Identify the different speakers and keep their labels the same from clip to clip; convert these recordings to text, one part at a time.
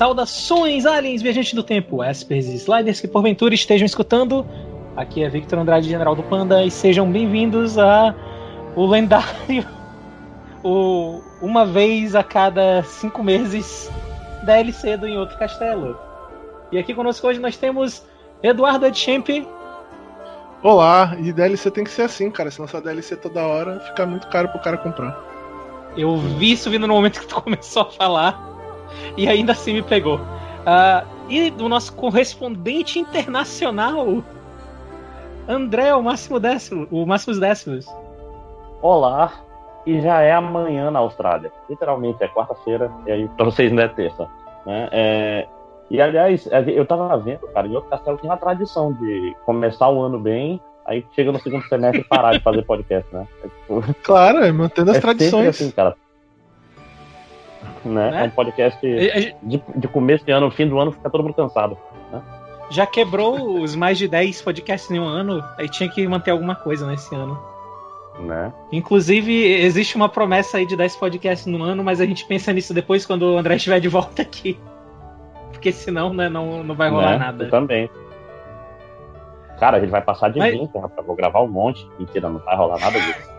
Speaker 1: Saudações, aliens, viajantes do tempo, espers e sliders que porventura estejam escutando. Aqui é Victor Andrade, General do Panda, e sejam bem-vindos a o lendário, o uma vez a cada cinco meses DLC do Em Outro Castelo. E aqui conosco hoje nós temos Eduardo Edchamp.
Speaker 2: Olá, e DLC tem que ser assim, cara. Se lançar DLC toda hora, fica muito caro pro cara comprar.
Speaker 1: Eu vi isso vindo no momento que tu começou a falar e ainda assim me pegou. Uh, e do nosso correspondente internacional, André, o Máximo Décimo, o Máximos Décimos.
Speaker 3: Olá, e já é amanhã na Austrália. Literalmente, é quarta-feira, e aí pra vocês não é terça. Né? É... E aliás, eu tava vendo, cara, em outro castelo tem uma tradição de começar o ano bem, aí chega no segundo semestre e parar de fazer podcast, né?
Speaker 2: É, tipo... Claro, é mantendo as é tradições. Assim, cara
Speaker 3: né? né? É um podcast de, de começo de ano, fim do ano, fica todo mundo cansado. Né?
Speaker 1: Já quebrou os mais de 10 podcasts em um ano, aí tinha que manter alguma coisa nesse ano.
Speaker 3: Né?
Speaker 1: Inclusive, existe uma promessa aí de 10 podcasts no ano, mas a gente pensa nisso depois quando o André estiver de volta aqui. Porque senão, né, não, não vai rolar
Speaker 3: né?
Speaker 1: nada.
Speaker 3: Eu também. Cara, a gente vai passar de mas... 20, rapaz. Vou gravar um monte. Mentira, não vai rolar nada disso.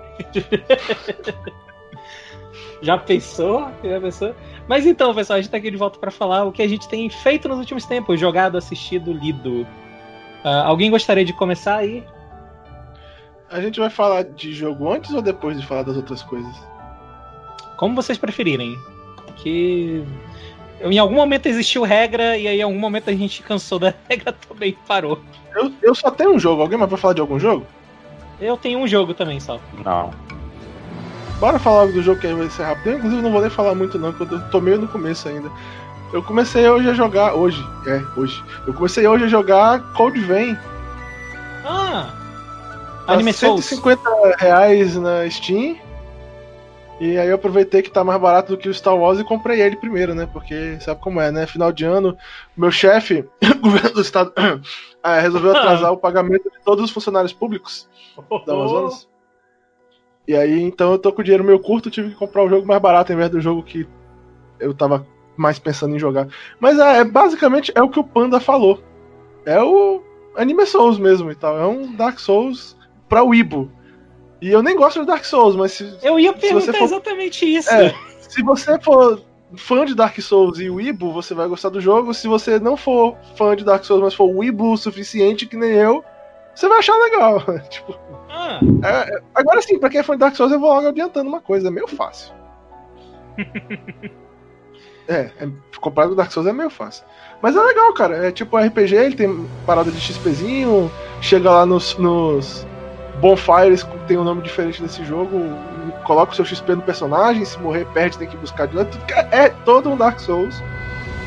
Speaker 1: Já pensou? Já pensou? Mas então, pessoal, a gente tá aqui de volta para falar o que a gente tem feito nos últimos tempos: jogado, assistido, lido. Uh, alguém gostaria de começar aí?
Speaker 2: A gente vai falar de jogo antes ou depois de falar das outras coisas?
Speaker 1: Como vocês preferirem. Que em algum momento existiu regra e aí em algum momento a gente cansou da regra também parou.
Speaker 2: Eu, eu só tenho um jogo. Alguém mais vai falar de algum jogo?
Speaker 1: Eu tenho um jogo também só.
Speaker 3: Não.
Speaker 2: Bora falar do jogo que vai ser rápido. Eu, inclusive, não vou nem falar muito, não, porque eu tô meio no começo ainda. Eu comecei hoje a jogar. Hoje, é, hoje. Eu comecei hoje a jogar Cold Vein.
Speaker 1: Ah!
Speaker 2: Tá Anime 150 Souls. reais na Steam. E aí eu aproveitei que tá mais barato do que o Star Wars e comprei ele primeiro, né? Porque sabe como é, né? Final de ano, meu chefe, governo do estado, ah, resolveu atrasar o pagamento de todos os funcionários públicos da Amazonas. E aí, então eu tô com o dinheiro meio curto, tive que comprar o jogo mais barato em vez do jogo que eu tava mais pensando em jogar. Mas é, é basicamente é o que o Panda falou. É o Anime Souls mesmo e tal. É um Dark Souls pra Weibo. E eu nem gosto de Dark Souls, mas se.
Speaker 1: Eu ia perguntar for, exatamente isso.
Speaker 2: É, se você for fã de Dark Souls e Weibo, você vai gostar do jogo. Se você não for fã de Dark Souls, mas for Weibo o suficiente, que nem eu, você vai achar legal. tipo. Ah. É, é, agora sim, pra quem é fã de Dark Souls, eu vou logo adiantando uma coisa, é meio fácil. é, é comprar com Dark Souls é meio fácil. Mas é legal, cara. É tipo RPG, ele tem parada de XPzinho, chega lá nos, nos bonfires, que tem um nome diferente desse jogo, coloca o seu XP no personagem, se morrer, perde, tem que buscar de novo. É todo um Dark Souls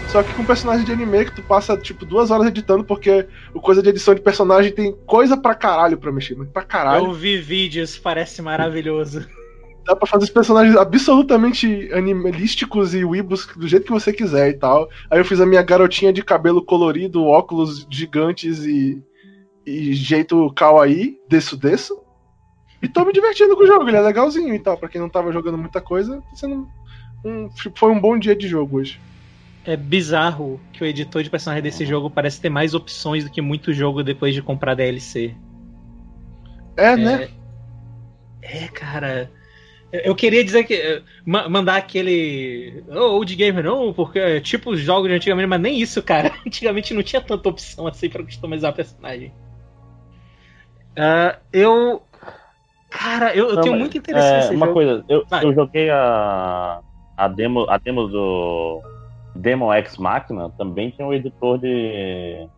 Speaker 2: só que com personagem de anime que tu passa, tipo, duas horas editando, porque o coisa de edição de personagem tem coisa pra caralho pra mexer, mas pra caralho.
Speaker 1: Eu vi vídeos, parece maravilhoso.
Speaker 2: Dá pra fazer os personagens absolutamente animalísticos e weebos do jeito que você quiser e tal. Aí eu fiz a minha garotinha de cabelo colorido, óculos gigantes e, e jeito kawaii, desço, desço. E tô me divertindo com o jogo, ele é legalzinho e tal. Pra quem não tava jogando muita coisa, sendo um, foi um bom dia de jogo hoje
Speaker 1: é bizarro que o editor de personagem desse jogo parece ter mais opções do que muito jogo depois de comprar DLC.
Speaker 2: É, é né?
Speaker 1: É, cara. Eu queria dizer que. Eh, mandar aquele. Oh, old gamer, não, porque é tipo os jogos de antigamente, mas nem isso, cara. Antigamente não tinha tanta opção assim pra customizar o personagem. Uh, eu. Cara, eu, eu não, tenho muito interesse
Speaker 3: é,
Speaker 1: nesse
Speaker 3: uma
Speaker 1: jogo.
Speaker 3: coisa, eu, eu joguei a, a, demo, a demo do Demon X Machina também tem um editor de,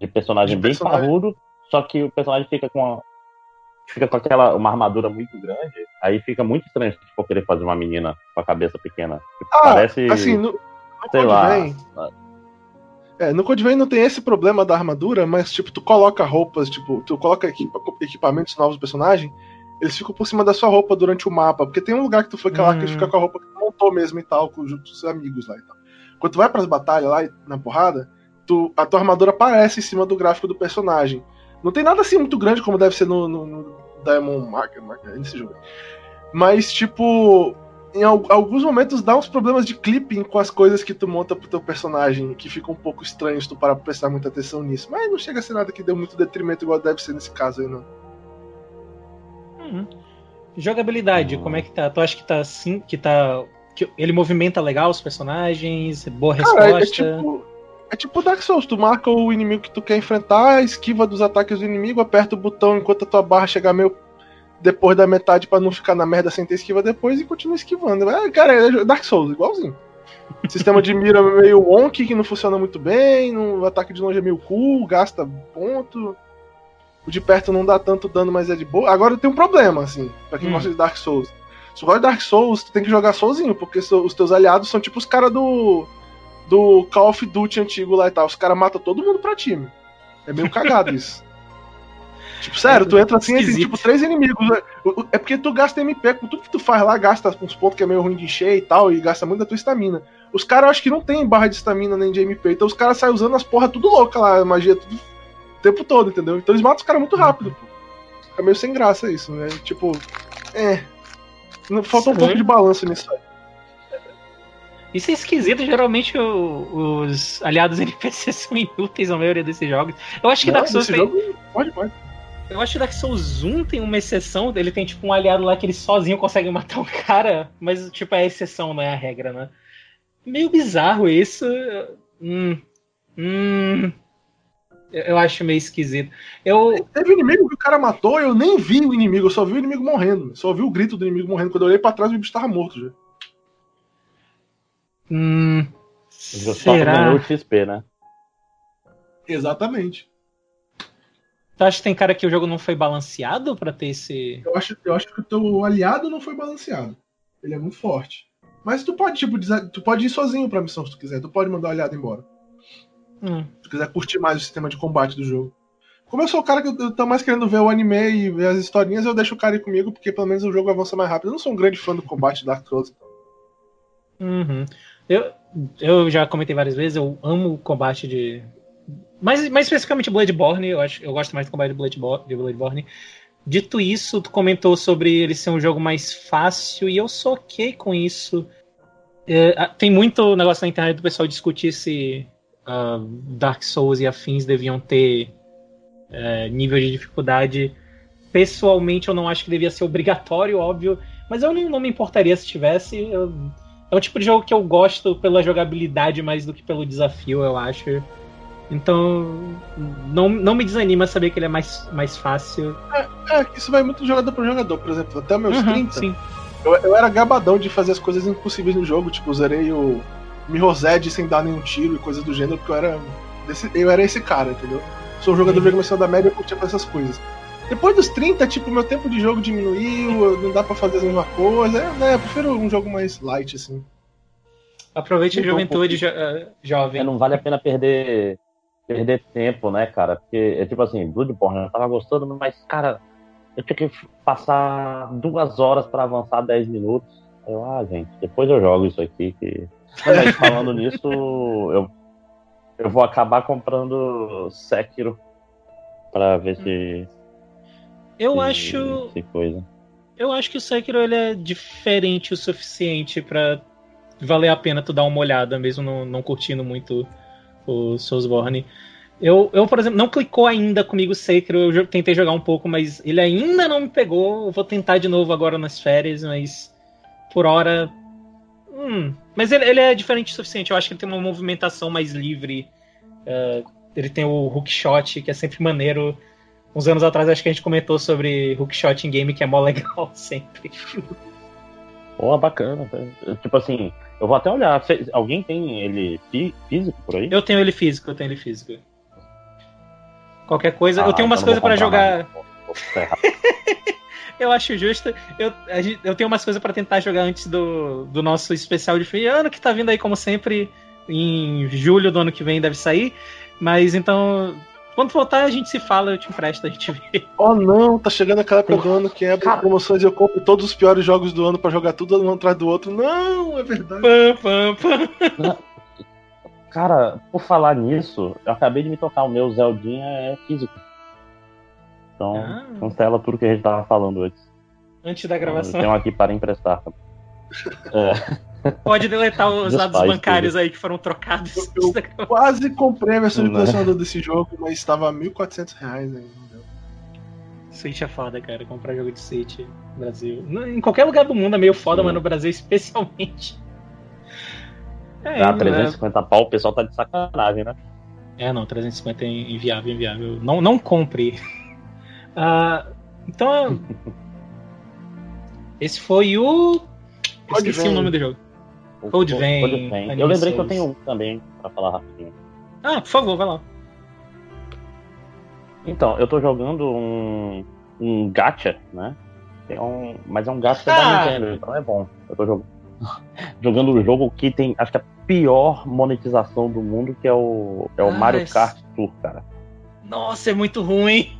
Speaker 3: de personagem de bem personagem. parrudo, só que o personagem fica com uma, fica com aquela uma armadura muito grande, aí fica muito estranho se for querer fazer uma menina com a cabeça pequena.
Speaker 2: Ah, Parece, assim, no, no sei lá. Vem, é, no Code Vein não tem esse problema da armadura, mas tipo, tu coloca roupas, tipo, tu coloca equipa, equipamentos novos do personagem, eles ficam por cima da sua roupa durante o mapa, porque tem um lugar que tu fica hum. lá que fica com a roupa que tu montou mesmo e tal, com os seus amigos lá e tal. Quando tu vai pras batalhas lá na porrada, tu, a tua armadura aparece em cima do gráfico do personagem. Não tem nada assim muito grande como deve ser no, no, no Diamond Marker, Marker nesse jogo. Mas, tipo, em alguns momentos dá uns problemas de clipping com as coisas que tu monta pro teu personagem, que fica um pouco estranho se tu parar pra prestar muita atenção nisso. Mas não chega a ser nada que deu muito detrimento igual deve ser nesse caso aí, não.
Speaker 1: Uhum. Jogabilidade, como é que tá? Tu acha que tá assim, que tá. Que ele movimenta legal os personagens? Boa resposta? Cara, é,
Speaker 2: tipo. É tipo Dark Souls, tu marca o inimigo que tu quer enfrentar, esquiva dos ataques do inimigo, aperta o botão enquanto a tua barra chegar meio depois da metade para não ficar na merda sem ter esquiva depois e continua esquivando. É, cara, é Dark Souls, igualzinho. Sistema de mira meio wonky que não funciona muito bem, no ataque de longe é meio cool, gasta ponto. O de perto não dá tanto dano, mas é de boa. Agora tem um problema, assim, pra quem hum. gosta de Dark Souls. Se tu gosta de Dark Souls, tu tem que jogar sozinho, porque os teus aliados são tipo os caras do. do Call of Duty antigo lá e tal. Os caras matam todo mundo pra time. É meio cagado isso. Tipo, sério, tu entra assim e tem tipo três inimigos. Né? É porque tu gasta MP, com tudo que tu faz lá, gasta uns pontos que é meio ruim de encher e tal, e gasta muito da tua estamina. Os caras acho que não tem barra de estamina nem de MP, então os caras saem usando as porra tudo louca lá, magia tudo o tempo todo, entendeu? Então eles matam os caras muito rápido, pô. Fica meio sem graça isso, né? Tipo, é. Falta um pouco de balanço nisso aí.
Speaker 1: Isso é esquisito, geralmente o, os aliados NPC são inúteis na maioria desses jogos. Eu acho que não, Dark Souls tem... Jogo, pode, pode. Eu acho que Dark Souls 1 tem uma exceção, ele tem tipo um aliado lá que ele sozinho consegue matar um cara, mas tipo é a exceção, não é a regra, né? Meio bizarro isso. Hum. Hum. Eu acho meio esquisito. Eu...
Speaker 2: Teve inimigo que o cara matou, eu nem vi o inimigo, eu só vi o inimigo morrendo. Só vi o grito do inimigo morrendo. Quando eu olhei pra trás, o bicho tava morto já.
Speaker 1: Hum.
Speaker 3: Será? o XP, né?
Speaker 2: Exatamente.
Speaker 1: Tu acha que tem cara que o jogo não foi balanceado para ter esse.
Speaker 2: Eu acho, eu acho que o teu aliado não foi balanceado. Ele é muito forte. Mas tu pode, tipo, tu pode ir sozinho pra missão se tu quiser. Tu pode mandar o aliado embora. Hum. Se quiser curtir mais o sistema de combate do jogo. Como eu sou o cara que eu tô mais querendo ver o anime e ver as historinhas, eu deixo o cara ir comigo, porque pelo menos o jogo avança mais rápido. Eu não sou um grande fã do combate de Dark Souls.
Speaker 1: Uhum. Eu, eu já comentei várias vezes, eu amo o combate de, mais, mais especificamente Bloodborne, eu, acho, eu gosto mais do combate de Bloodborne, de Bloodborne. Dito isso, tu comentou sobre ele ser um jogo mais fácil e eu sou ok com isso. É, tem muito negócio na internet do pessoal discutir se uh, Dark Souls e afins deviam ter uh, nível de dificuldade. Pessoalmente, eu não acho que devia ser obrigatório, óbvio, mas eu não, não me importaria se tivesse. Eu, é um tipo de jogo que eu gosto pela jogabilidade mais do que pelo desafio, eu acho. Então, não, não me desanima saber que ele é mais, mais fácil.
Speaker 2: É, é isso vai muito de jogador para jogador. Por exemplo, até meus uhum, 30, sim. Eu, eu era gabadão de fazer as coisas impossíveis no jogo. Tipo, zerei o Mirror's sem dar nenhum tiro e coisas do gênero, porque eu era, desse, eu era esse cara, entendeu? Sou um jogador de começou da média, eu curtia fazer essas coisas. Depois dos 30, tipo, meu tempo de jogo diminuiu, não dá para fazer a mesma coisa. É, né, eu prefiro um jogo mais light, assim.
Speaker 1: Aproveite a juventude um jo uh, jovem.
Speaker 3: É, não vale a pena perder perder tempo, né, cara? Porque é tipo assim, Bloodborne, eu tava gostando, mas, cara, eu tinha que passar duas horas para avançar 10 minutos. Eu, ah, gente, depois eu jogo isso aqui. Que... Mas falando nisso, eu, eu vou acabar comprando Sekiro para ver se.
Speaker 1: Eu se, acho.
Speaker 3: Se coisa.
Speaker 1: Eu acho que o Sekiro ele é diferente o suficiente para valer a pena tu dar uma olhada, mesmo não, não curtindo muito o Soulsborne. Eu, eu, por exemplo, não clicou ainda comigo Sekiro, eu tentei jogar um pouco, mas ele ainda não me pegou. Eu vou tentar de novo agora nas férias, mas por hora. Hum. Mas ele, ele é diferente o suficiente, eu acho que ele tem uma movimentação mais livre. Uh, ele tem o hookshot, que é sempre maneiro. Uns anos atrás acho que a gente comentou sobre hookshot em game, que é mó legal sempre.
Speaker 3: Pô, bacana. Tipo assim, eu vou até olhar. Alguém tem ele físico por aí?
Speaker 1: Eu tenho ele físico, eu tenho ele físico. Qualquer coisa. Ah, eu tenho umas então coisas para jogar. eu acho justo. Eu, eu tenho umas coisas para tentar jogar antes do, do nosso especial de fim de ano, que tá vindo aí, como sempre, em julho do ano que vem deve sair. Mas então, quando voltar, a gente se fala, eu te empresto, a gente vê.
Speaker 2: Oh não, tá chegando aquela época do ano que abre promoções e eu compro todos os piores jogos do ano para jogar tudo um atrás do outro. Não, é verdade. Pam, pam,
Speaker 3: pam. Cara, por falar nisso, eu acabei de me tocar, o meu Zeldinha é físico. Então, ah. cancela tudo que a gente tava falando antes.
Speaker 1: Antes da gravação.
Speaker 3: Eu tenho aqui para emprestar.
Speaker 1: É. Pode deletar os dados bancários tudo. aí que foram trocados.
Speaker 2: Eu, eu quase comprei a versão de colecionador desse jogo, mas estava R$ 1.400 ainda.
Speaker 1: Switch é foda, cara. Comprar jogo de Switch no Brasil. Em qualquer lugar do mundo é meio foda, Sim. mas no Brasil especialmente.
Speaker 3: É, ah, 350 né? pau, o pessoal tá de sacanagem, né?
Speaker 1: É, não, 350 é inviável, inviável. Não, não compre. Uh, então. esse foi o. Eu esqueci o nome do jogo. Code Vein.
Speaker 3: Eu lembrei que eu tenho um também, pra falar rapidinho.
Speaker 1: Ah, por favor, vai lá.
Speaker 3: Então, eu tô jogando um, um gacha, né? É um, mas é um gacha ah. da Nintendo, então é bom. Eu tô jogando, jogando um jogo que tem, acho que a pior monetização do mundo, que é o, é o ah, Mario Kart Tour, cara.
Speaker 1: Nossa, é muito ruim.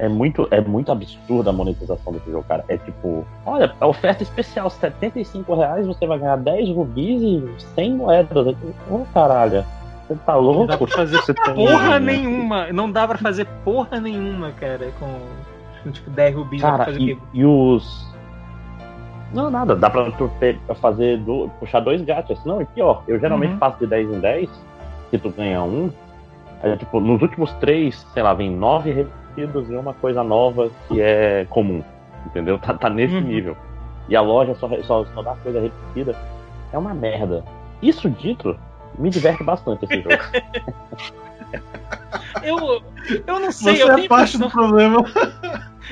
Speaker 3: É muito, é muito absurda a monetização desse jogo, cara. É tipo, olha, a oferta especial, 75 reais, você vai ganhar 10 rubis e 100 moedas. Ô, oh, caralho. Você tá louco? Não
Speaker 1: dá pra fazer você porra tem... nenhuma. Não dá pra fazer porra nenhuma, cara, com, com tipo 10 rubis.
Speaker 3: Cara, e, e, os. Não, nada. Dá pra fazer do, puxar dois gatos. Não, e pior, eu geralmente uhum. faço de 10 em 10, que tu ganha um. Aí, tipo, nos últimos três, sei lá, vem nove repetidos e uma coisa nova que é comum. Entendeu? Tá, tá nesse uhum. nível. E a loja só, só, só dá coisa repetida. É uma merda. Isso dito, me diverte bastante esse jogo.
Speaker 1: eu, eu não sei,
Speaker 2: Você
Speaker 1: eu
Speaker 2: é parte do problema.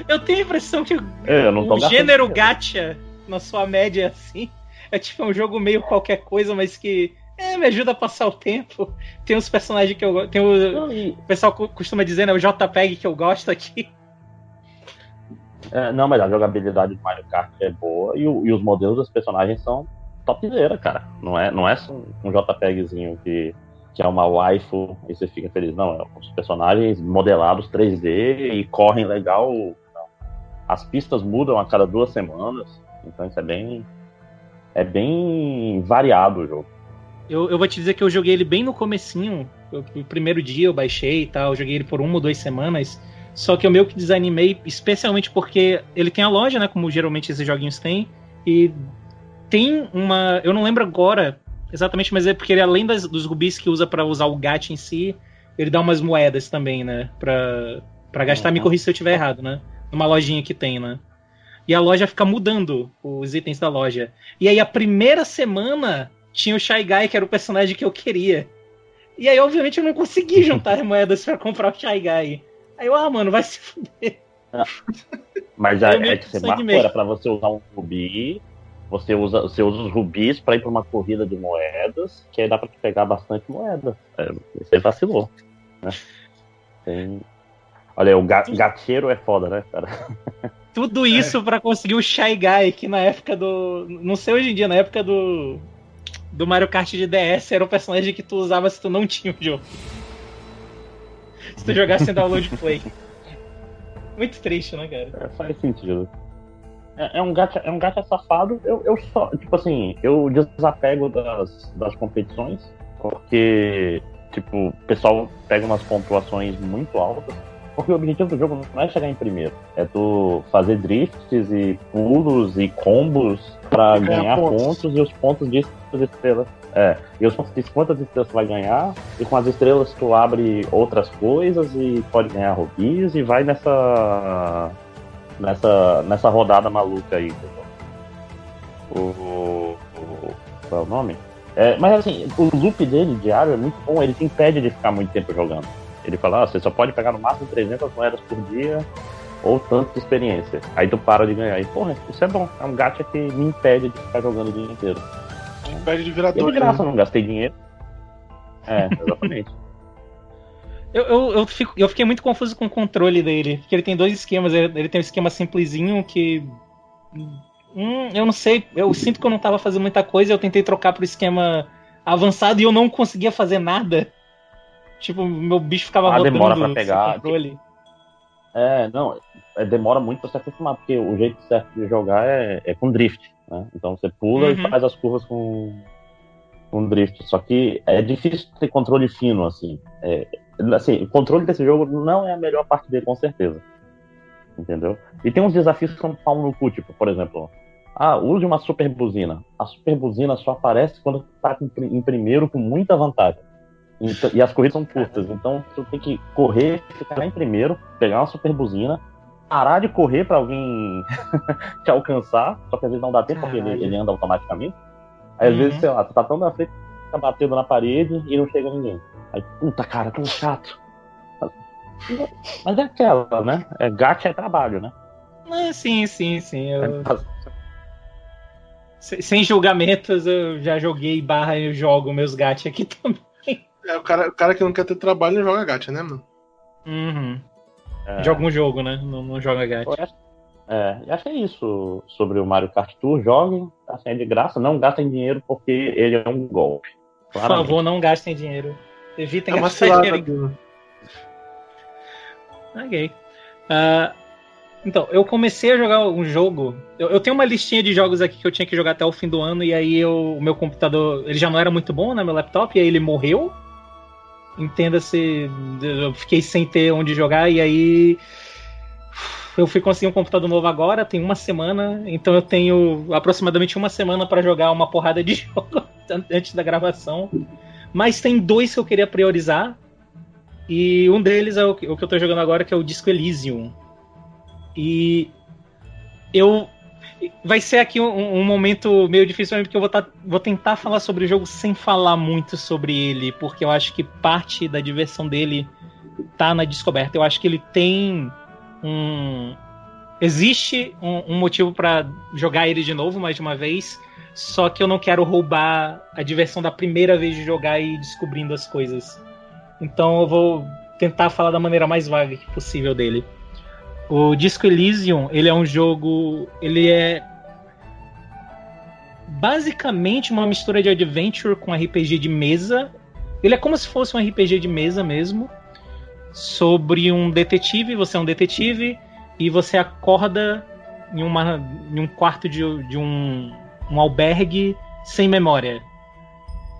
Speaker 1: Eu tenho a impressão que é, o gênero gacha, na sua média, é assim, é tipo um jogo meio qualquer coisa, mas que é, me ajuda a passar o tempo. Tem uns personagens que eu gosto. Tem o, o pessoal costuma dizer, né? O JPEG que eu gosto aqui.
Speaker 3: É, não, mas a jogabilidade do Mario Kart é boa e, o, e os modelos dos personagens são topzera, cara. Não é, não é um, um JPEGzinho que, que é uma waifu e você fica feliz. Não, é os personagens modelados 3D e correm legal. As pistas mudam a cada duas semanas. Então isso é bem. É bem variado o jogo.
Speaker 1: Eu, eu vou te dizer que eu joguei ele bem no comecinho. Eu, o primeiro dia eu baixei e tal. Eu joguei ele por uma ou duas semanas. Só que eu meio que desanimei, especialmente porque ele tem a loja, né? Como geralmente esses joguinhos têm. E tem uma. Eu não lembro agora exatamente, mas é porque ele, além das, dos rubis que usa para usar o gato em si, ele dá umas moedas também, né? Pra, pra gastar. Uhum. Me corrija se eu estiver errado, né? Numa lojinha que tem, né? E a loja fica mudando os itens da loja. E aí a primeira semana tinha o Shy Guy, que era o personagem que eu queria. E aí, obviamente, eu não consegui juntar moedas para comprar o Shy Guy. Aí eu, ah, mano, vai se fuder.
Speaker 3: Ah, mas já é que você marcou, era pra você usar um rubi você usa, você usa os rubis para ir para uma corrida de moedas, que aí dá para pegar bastante moeda. É, você vacilou. Né? Tem... Olha, o ga gateiro é foda, né, cara?
Speaker 1: Tudo isso é. para conseguir o Shy Guy, que na época do. Não sei hoje em dia, na época do. Do Mario Kart de DS era o personagem que tu usava se tu não tinha o jogo. Se tu jogasse em download play. Muito triste, né, cara?
Speaker 3: É, faz sentido. É, é, um gacha, é um gacha safado. Eu, eu só, tipo assim, eu desapego das, das competições, porque, tipo, o pessoal pega umas pontuações muito altas. Porque o objetivo do jogo não é chegar em primeiro, é tu fazer drifts e pulos e combos para ganhar pontos. pontos. e os pontos de estrelas. É, e os pontos de quantas estrelas tu vai ganhar, e com as estrelas tu abre outras coisas e pode ganhar rubis e vai nessa nessa, nessa rodada maluca aí. O, o, qual é o nome? É, mas assim, o loop dele diário é muito bom, ele te impede de ficar muito tempo jogando. Ele fala, ah, você só pode pegar no máximo 300 moedas por dia ou tanto de experiência. Aí tu para de ganhar. E, porra, isso é bom. É um gacha que me impede de ficar jogando o dia inteiro.
Speaker 2: Te impede de virar
Speaker 3: doido. De graça, né? não gastei dinheiro. É, exatamente.
Speaker 1: Eu, eu, eu, fico, eu, fiquei muito confuso com o controle dele. Porque ele tem dois esquemas. Ele, ele tem um esquema simplesinho que. Hum, eu não sei. Eu sinto que eu não tava fazendo muita coisa. Eu tentei trocar pro esquema avançado e eu não conseguia fazer nada. Tipo, meu bicho ficava
Speaker 3: ah, demora pra pegar. Controle. É, não. É, demora muito pra se acostumar. Porque o jeito certo de jogar é, é com drift. Né? Então você pula uhum. e faz as curvas com, com drift. Só que é difícil ter controle fino, assim. É, assim, o controle desse jogo não é a melhor parte dele, com certeza. Entendeu? E tem uns desafios que são pau no cu, tipo, por exemplo, ah, use uma super buzina. A super buzina só aparece quando tá em primeiro com muita vantagem. Então, e as corridas são curtas, então você tem que correr, ficar em primeiro, pegar uma super buzina, parar de correr para alguém te alcançar, só que às vezes não dá tempo porque ele, ele, anda automaticamente. Aí às uhum. vezes, sei lá, você tá tão na frente, fica batendo na parede e não chega ninguém. Aí, puta cara, tão chato. Mas é aquela, né? É, gacha é trabalho, né?
Speaker 1: É, sim, sim, sim. Eu... Sem julgamentos, eu já joguei barra e jogo meus gacha aqui também.
Speaker 2: É, o cara, o cara que não quer ter trabalho não joga gacha, né, mano?
Speaker 1: Uhum. É. Joga um jogo, né? Não, não joga gacha.
Speaker 3: É, acho que é isso sobre o Mario Kart Tour. Joguem, assim, é de graça, não gastem dinheiro porque ele é um golpe.
Speaker 1: Por favor, não gastem dinheiro. Evitem é gastar dinheiro. Ok. Uh, então, eu comecei a jogar um jogo. Eu, eu, tenho uma listinha de jogos aqui que eu tinha que jogar até o fim do ano, e aí eu, o meu computador ele já não era muito bom, né? Meu laptop, e aí ele morreu. Entenda-se, eu fiquei sem ter onde jogar, e aí eu fui conseguir um computador novo agora, tem uma semana, então eu tenho aproximadamente uma semana para jogar uma porrada de jogo antes da gravação. Mas tem dois que eu queria priorizar, e um deles é o que, eu tô jogando agora, que é o Disco Elysium. E eu. Vai ser aqui um, um momento meio difícil porque eu vou, tá, vou tentar falar sobre o jogo sem falar muito sobre ele, porque eu acho que parte da diversão dele tá na descoberta. Eu acho que ele tem um. Existe um, um motivo para jogar ele de novo mais de uma vez, só que eu não quero roubar a diversão da primeira vez de jogar e descobrindo as coisas. Então eu vou tentar falar da maneira mais vaga possível dele. O Disco Elysium, ele é um jogo, ele é basicamente uma mistura de adventure com RPG de mesa. Ele é como se fosse um RPG de mesa mesmo, sobre um detetive, você é um detetive e você acorda em, uma, em um quarto de, de um, um albergue sem memória.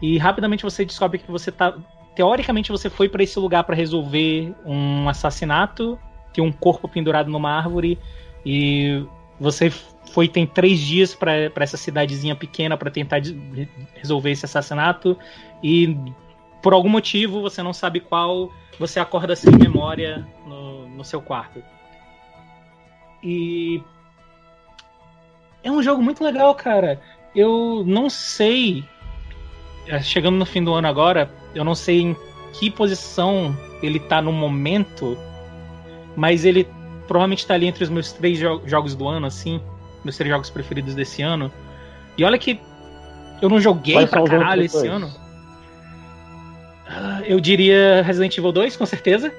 Speaker 1: E rapidamente você descobre que você tá teoricamente você foi para esse lugar para resolver um assassinato, tem um corpo pendurado numa árvore e você foi tem três dias para essa cidadezinha pequena para tentar resolver esse assassinato e por algum motivo você não sabe qual você acorda sem memória no, no seu quarto. E é um jogo muito legal cara. Eu não sei é, chegando no fim do ano agora eu não sei em que posição ele tá no momento, mas ele provavelmente tá ali entre os meus três jo jogos do ano, assim. Meus três jogos preferidos desse ano. E olha que eu não joguei Quais pra caralho esse ano. Uh, eu diria Resident Evil 2, com certeza.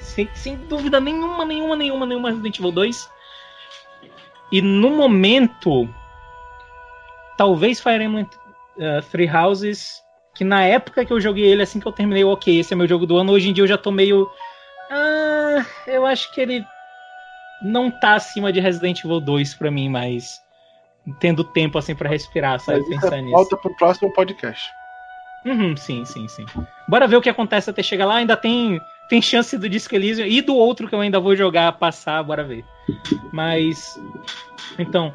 Speaker 1: Sem, sem dúvida nenhuma, nenhuma, nenhuma, nenhuma Resident Evil 2. E no momento, talvez Fire Emblem uh, Three Houses que na época que eu joguei ele, assim que eu terminei, ok, esse é meu jogo do ano, hoje em dia eu já tô meio. Ah, eu acho que ele não tá acima de Resident Evil 2 pra mim, mas tendo tempo assim para respirar, sabe? Mas
Speaker 2: Pensar é nisso. Volta pro próximo podcast.
Speaker 1: Uhum, sim, sim, sim. Bora ver o que acontece até chegar lá. Ainda tem, tem chance do Disco Elysium e do outro que eu ainda vou jogar passar, bora ver. Mas. Então.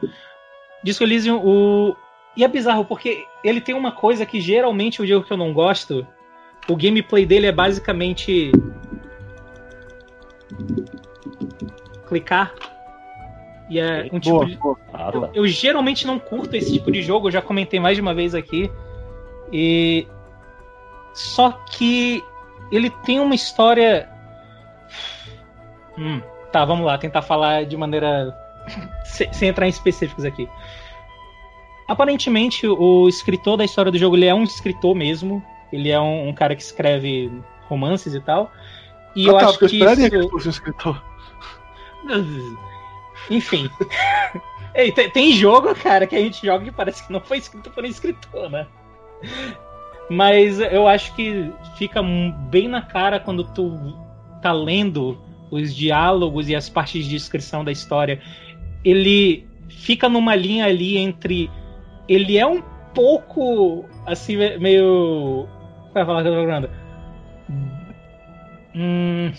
Speaker 1: Disco Elysium, o, e é bizarro, porque ele tem uma coisa que geralmente eu digo que eu não gosto. O gameplay dele é basicamente. Clicar. E é um tipo boa, de. Boa. Eu, eu, geralmente não curto esse tipo de jogo, eu já comentei mais de uma vez aqui. E. Só que ele tem uma história. Hum, tá, vamos lá, tentar falar de maneira. sem, sem entrar em específicos aqui. Aparentemente, o escritor da história do jogo ele é um escritor mesmo. Ele é um, um cara que escreve romances e tal. E ah, eu tá, acho que isso... que fosse um escritor. Enfim. Ei, tem, tem, jogo, cara, que a gente joga que parece que não foi escrito por um escritor, né? Mas eu acho que fica bem na cara quando tu tá lendo os diálogos e as partes de descrição da história. Ele fica numa linha ali entre ele é um pouco assim, meio. Qual é a palavra que eu tô procurando? Hum.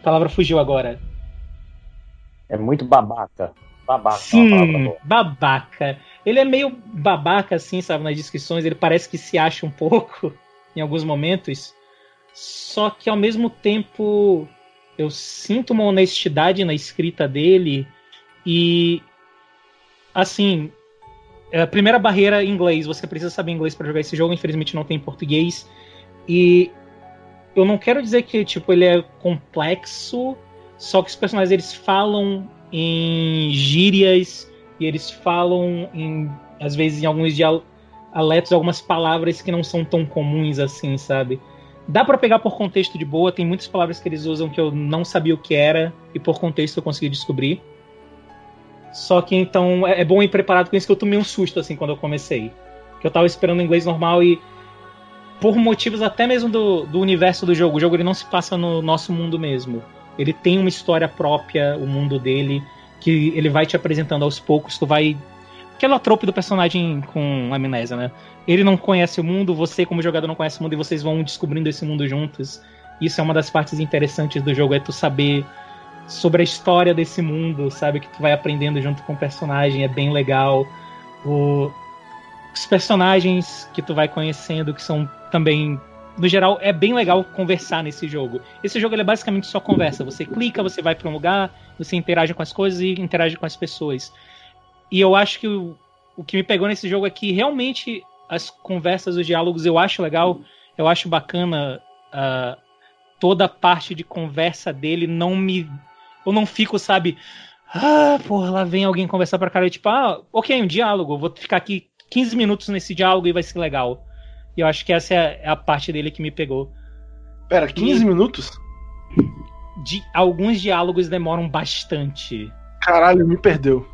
Speaker 1: A palavra fugiu agora.
Speaker 3: É muito babaca.
Speaker 1: Babaca. Sim, babaca. Ele é meio babaca, assim, sabe, nas descrições. Ele parece que se acha um pouco em alguns momentos. Só que ao mesmo tempo eu sinto uma honestidade na escrita dele e assim, é a primeira barreira em inglês, você precisa saber inglês para jogar esse jogo, infelizmente não tem em português. E eu não quero dizer que tipo ele é complexo, só que os personagens eles falam em gírias e eles falam em às vezes em alguns dialetos algumas palavras que não são tão comuns assim, sabe? Dá para pegar por contexto de boa, tem muitas palavras que eles usam que eu não sabia o que era e por contexto eu consegui descobrir. Só que então é, é bom ir preparado com isso que eu tomei um susto assim quando eu comecei. Que eu tava esperando inglês normal e por motivos até mesmo do, do universo do jogo, o jogo ele não se passa no nosso mundo mesmo. Ele tem uma história própria, o mundo dele, que ele vai te apresentando aos poucos, tu vai aquela trope do personagem com amnésia, né? Ele não conhece o mundo, você como jogador não conhece o mundo e vocês vão descobrindo esse mundo juntos. Isso é uma das partes interessantes do jogo, é tu saber sobre a história desse mundo, sabe? Que tu vai aprendendo junto com o personagem, é bem legal. O... Os personagens que tu vai conhecendo, que são também. No geral, é bem legal conversar nesse jogo. Esse jogo é basicamente só conversa. Você clica, você vai para um lugar, você interage com as coisas e interage com as pessoas. E eu acho que o, o que me pegou nesse jogo é que realmente as conversas, os diálogos eu acho legal, eu acho bacana uh, toda a parte de conversa dele não me eu não fico, sabe? Ah, porra, lá vem alguém conversar pra cara, tipo, ah, ok, um diálogo, vou ficar aqui 15 minutos nesse diálogo e vai ser legal. E eu acho que essa é a parte dele que me pegou.
Speaker 2: Pera, 15 e... minutos?
Speaker 1: De, alguns diálogos demoram bastante.
Speaker 2: Caralho, me perdeu.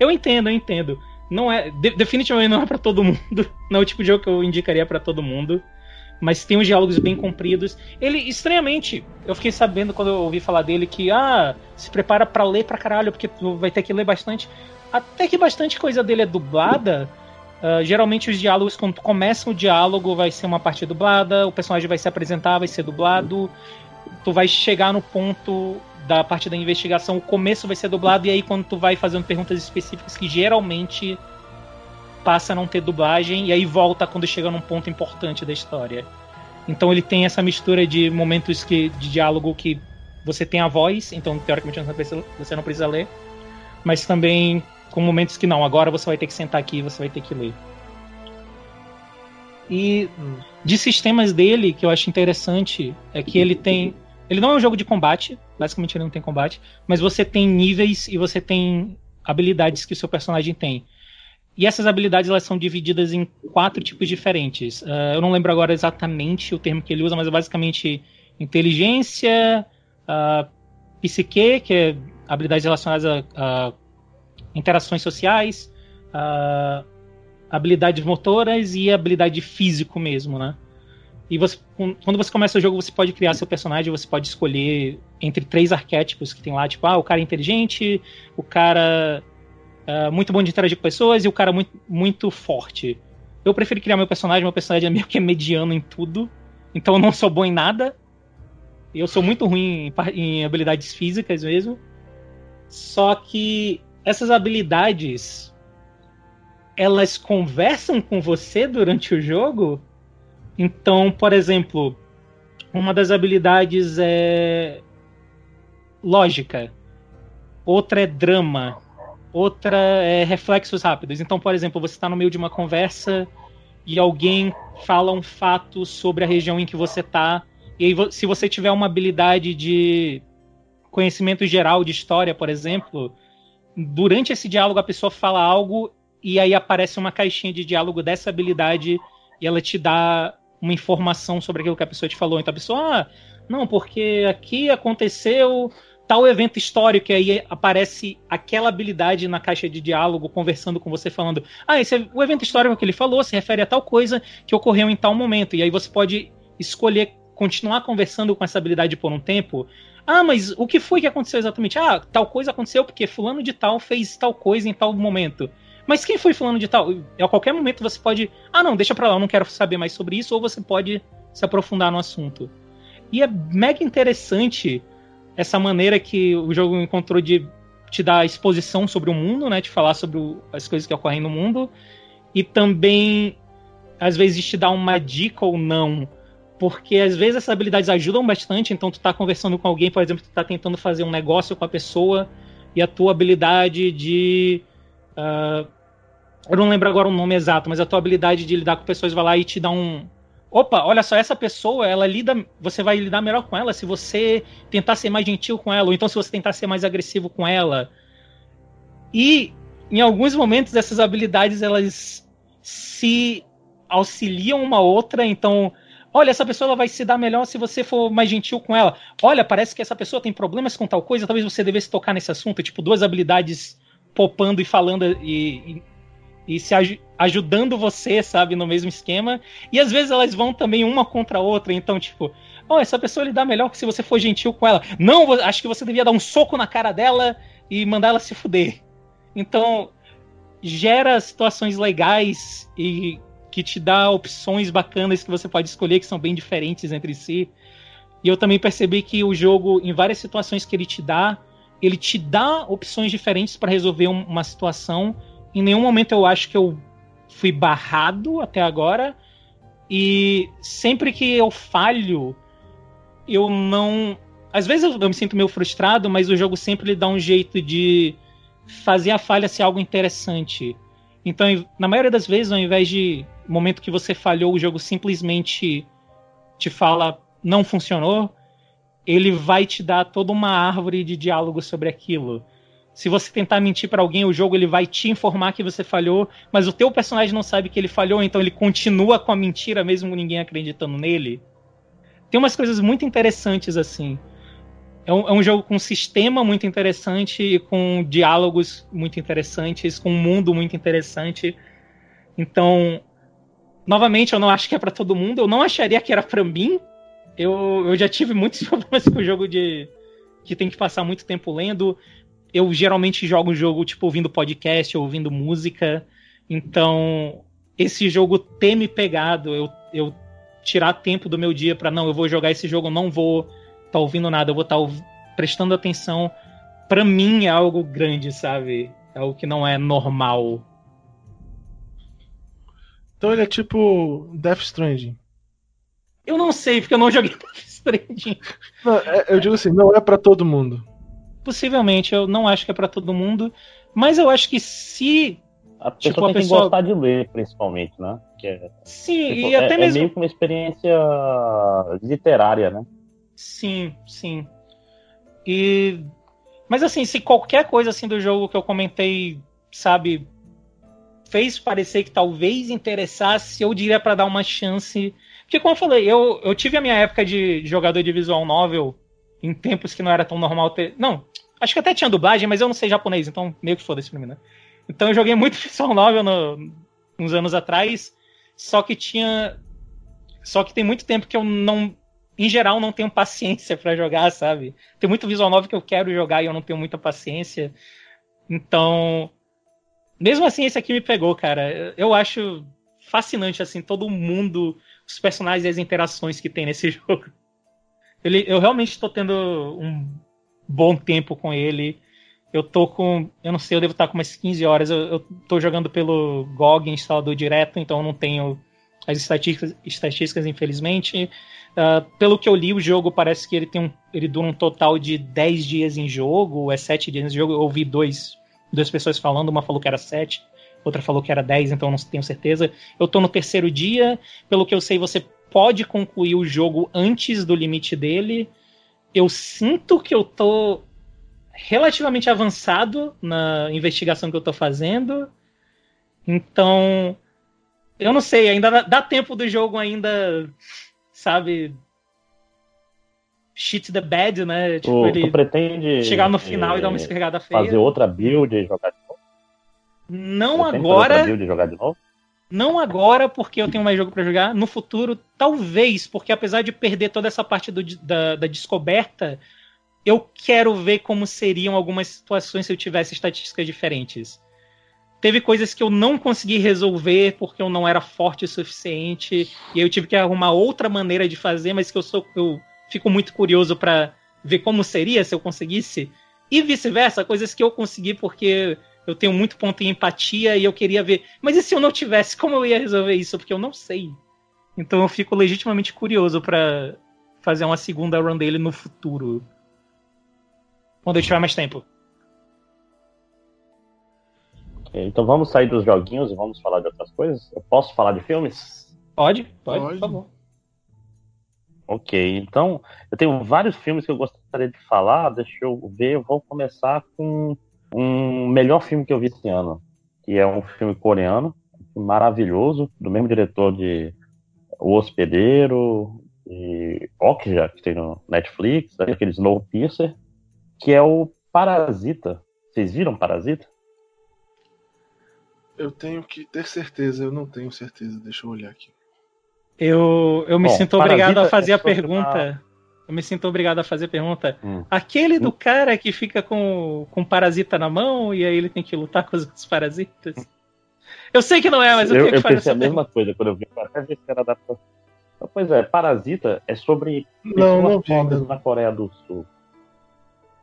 Speaker 1: Eu entendo, eu entendo. Não é, de, definitivamente não é para todo mundo. Não é o tipo de jogo que eu indicaria para todo mundo mas tem uns diálogos bem compridos. Ele, estranhamente, eu fiquei sabendo quando eu ouvi falar dele que, ah, se prepara para ler pra caralho, porque tu vai ter que ler bastante. Até que bastante coisa dele é dublada. Uh, geralmente os diálogos, quando começa o diálogo, vai ser uma parte dublada, o personagem vai se apresentar, vai ser dublado. Tu vai chegar no ponto da parte da investigação, o começo vai ser dublado, e aí quando tu vai fazendo perguntas específicas que geralmente passa a não ter dublagem e aí volta quando chega num ponto importante da história. Então ele tem essa mistura de momentos que, de diálogo que você tem a voz, então teoricamente você não precisa ler, mas também com momentos que não, agora você vai ter que sentar aqui e você vai ter que ler. E de sistemas dele, que eu acho interessante, é que ele tem. Ele não é um jogo de combate, basicamente ele não tem combate, mas você tem níveis e você tem habilidades que o seu personagem tem. E essas habilidades elas são divididas em quatro tipos diferentes. Uh, eu não lembro agora exatamente o termo que ele usa, mas é basicamente inteligência, uh, psique, que é habilidades relacionadas a, a interações sociais, uh, habilidades motoras e habilidade físico mesmo, né? E você, quando você começa o jogo, você pode criar seu personagem, você pode escolher entre três arquétipos que tem lá, tipo, ah, o cara é inteligente, o cara uh, muito bom de interagir com pessoas e o cara muito, muito forte. Eu prefiro criar meu personagem, meu personagem é meio que mediano em tudo, então eu não sou bom em nada. Eu sou muito ruim em, em habilidades físicas mesmo. Só que essas habilidades elas conversam com você durante o jogo. Então, por exemplo, uma das habilidades é lógica, outra é drama, outra é reflexos rápidos. Então, por exemplo, você está no meio de uma conversa e alguém fala um fato sobre a região em que você está. E aí, se você tiver uma habilidade de conhecimento geral de história, por exemplo, durante esse diálogo a pessoa fala algo e aí aparece uma caixinha de diálogo dessa habilidade e ela te dá uma informação sobre aquilo que a pessoa te falou. Então a pessoa, ah, não, porque aqui aconteceu tal evento histórico, e aí aparece aquela habilidade na caixa de diálogo, conversando com você, falando: Ah, esse é o evento histórico que ele falou se refere a tal coisa que ocorreu em tal momento. E aí você pode escolher continuar conversando com essa habilidade por um tempo. Ah, mas o que foi que aconteceu exatamente? Ah, tal coisa aconteceu porque fulano de tal fez tal coisa em tal momento. Mas quem foi fulano de tal? A qualquer momento você pode. Ah, não, deixa pra lá, eu não quero saber mais sobre isso, ou você pode se aprofundar no assunto. E é mega interessante essa maneira que o jogo encontrou de te dá exposição sobre o mundo, né? Te falar sobre o, as coisas que ocorrem no mundo. E também, às vezes, te dá uma dica ou não. Porque às vezes essas habilidades ajudam bastante, então tu tá conversando com alguém, por exemplo, tu tá tentando fazer um negócio com a pessoa, e a tua habilidade de. Uh, eu não lembro agora o nome exato, mas a tua habilidade de lidar com pessoas vai lá e te dá um, opa, olha só, essa pessoa, ela lida, você vai lidar melhor com ela se você tentar ser mais gentil com ela, ou então se você tentar ser mais agressivo com ela. E em alguns momentos essas habilidades elas se auxiliam uma outra, então, olha, essa pessoa ela vai se dar melhor se você for mais gentil com ela. Olha, parece que essa pessoa tem problemas com tal coisa, talvez você devesse tocar nesse assunto, tipo, duas habilidades popando e falando e, e se aj ajudando você, sabe, no mesmo esquema. E às vezes elas vão também uma contra a outra, então, tipo, oh, essa pessoa lhe dá melhor se você for gentil com ela. Não, acho que você devia dar um soco na cara dela e mandar ela se fuder. Então, gera situações legais e que te dá opções bacanas que você pode escolher que são bem diferentes entre si. E eu também percebi que o jogo, em várias situações que ele te dá, ele te dá opções diferentes para resolver uma situação em nenhum momento eu acho que eu fui barrado até agora. E sempre que eu falho, eu não. Às vezes eu, eu me sinto meio frustrado, mas o jogo sempre lhe dá um jeito de fazer a falha ser algo interessante. Então, na maioria das vezes, ao invés de momento que você falhou, o jogo simplesmente te fala não funcionou, ele vai te dar toda uma árvore de diálogo sobre aquilo. Se você tentar mentir para alguém, o jogo ele vai te informar que você falhou, mas o teu personagem não sabe que ele falhou, então ele continua com a mentira mesmo ninguém acreditando nele. Tem umas coisas muito interessantes assim. É um, é um jogo com um sistema muito interessante com diálogos muito interessantes, com um mundo muito interessante. Então, novamente, eu não acho que é para todo mundo. Eu não acharia que era para mim. Eu, eu já tive muitos problemas com o jogo de que tem que passar muito tempo lendo eu geralmente jogo o jogo, tipo, ouvindo podcast, ouvindo música. Então, esse jogo ter me pegado, eu, eu tirar tempo do meu dia para não, eu vou jogar esse jogo, não vou tá ouvindo nada, eu vou estar tá prestando atenção. Para mim é algo grande, sabe? É algo que não é normal.
Speaker 2: Então ele é tipo Death Stranding.
Speaker 1: Eu não sei, porque eu não joguei Death Stranding.
Speaker 2: Não, é, eu digo assim, não é para todo mundo.
Speaker 1: Possivelmente, eu não acho que é para todo mundo, mas eu acho que se
Speaker 3: a pessoa tipo, tem a pessoa... que gostar de ler, principalmente, né? Que é,
Speaker 1: Sim, tipo, e até
Speaker 3: é,
Speaker 1: mesmo.
Speaker 3: É meio que uma experiência literária, né?
Speaker 1: Sim, sim. E. Mas assim, se qualquer coisa assim do jogo que eu comentei, sabe, fez parecer que talvez interessasse, eu diria para dar uma chance. Porque, como eu falei, eu, eu tive a minha época de jogador de visual novel em tempos que não era tão normal ter. Não, acho que até tinha dublagem, mas eu não sei japonês, então meio que foda-se pra mim, né? Então eu joguei muito visual novel no, uns anos atrás, só que tinha. Só que tem muito tempo que eu não. Em geral, não tenho paciência para jogar, sabe? Tem muito visual novel que eu quero jogar e eu não tenho muita paciência. Então. Mesmo assim, esse aqui me pegou, cara. Eu acho fascinante, assim, todo mundo, os personagens e as interações que tem nesse jogo. Ele, eu realmente estou tendo um bom tempo com ele. Eu tô com. Eu não sei, eu devo estar com umas 15 horas. Eu, eu tô jogando pelo GOG instalador direto, então eu não tenho as estatísticas, estatísticas infelizmente. Uh, pelo que eu li, o jogo parece que ele tem um, ele dura um total de 10 dias em jogo, ou é 7 dias em jogo. Eu ouvi dois, duas pessoas falando, uma falou que era 7, outra falou que era 10, então não tenho certeza. Eu tô no terceiro dia, pelo que eu sei, você pode concluir o jogo antes do limite dele. Eu sinto que eu tô relativamente avançado na investigação que eu tô fazendo. Então, eu não sei, ainda dá tempo do jogo ainda, sabe, shit the bad, né?
Speaker 3: Tipo, tu, ele tu pretende
Speaker 1: chegar no final e dar uma escarregada feia.
Speaker 3: Fazer outra build e jogar de novo?
Speaker 1: Não agora. Outra
Speaker 3: build e jogar de novo?
Speaker 1: Não agora, porque eu tenho mais jogo para jogar. No futuro, talvez, porque apesar de perder toda essa parte do, da, da descoberta, eu quero ver como seriam algumas situações se eu tivesse estatísticas diferentes. Teve coisas que eu não consegui resolver porque eu não era forte o suficiente e eu tive que arrumar outra maneira de fazer, mas que eu sou eu fico muito curioso para ver como seria se eu conseguisse. E vice-versa, coisas que eu consegui porque eu tenho muito ponto em empatia e eu queria ver. Mas e se eu não tivesse, como eu ia resolver isso? Porque eu não sei. Então eu fico legitimamente curioso para fazer uma segunda run dele no futuro. Quando eu tiver mais tempo.
Speaker 3: Então vamos sair dos joguinhos e vamos falar de outras coisas? Eu posso falar de filmes?
Speaker 1: Pode, pode, pode. por favor.
Speaker 3: Ok, então eu tenho vários filmes que eu gostaria de falar. Deixa eu ver, eu vou começar com um melhor filme que eu vi esse ano, que é um filme coreano, maravilhoso, do mesmo diretor de O Hospedeiro e Okja, que tem no Netflix, aquele Snowpiercer, que é o Parasita. Vocês viram Parasita?
Speaker 2: Eu tenho que ter certeza, eu não tenho certeza, deixa eu olhar aqui.
Speaker 1: Eu, eu me Bom, sinto obrigado a fazer é a pergunta. Eu me sinto obrigado a fazer a pergunta. Hum. Aquele do hum. cara que fica com, com parasita na mão e aí ele tem que lutar com os parasitas. Eu sei que não é, mas eu, eu tenho que
Speaker 3: fazer. Eu pensei a mesma coisa quando eu vi. Até ver se era adaptação. Pois é, Parasita é sobre
Speaker 2: não, não pobres
Speaker 3: na Coreia do Sul.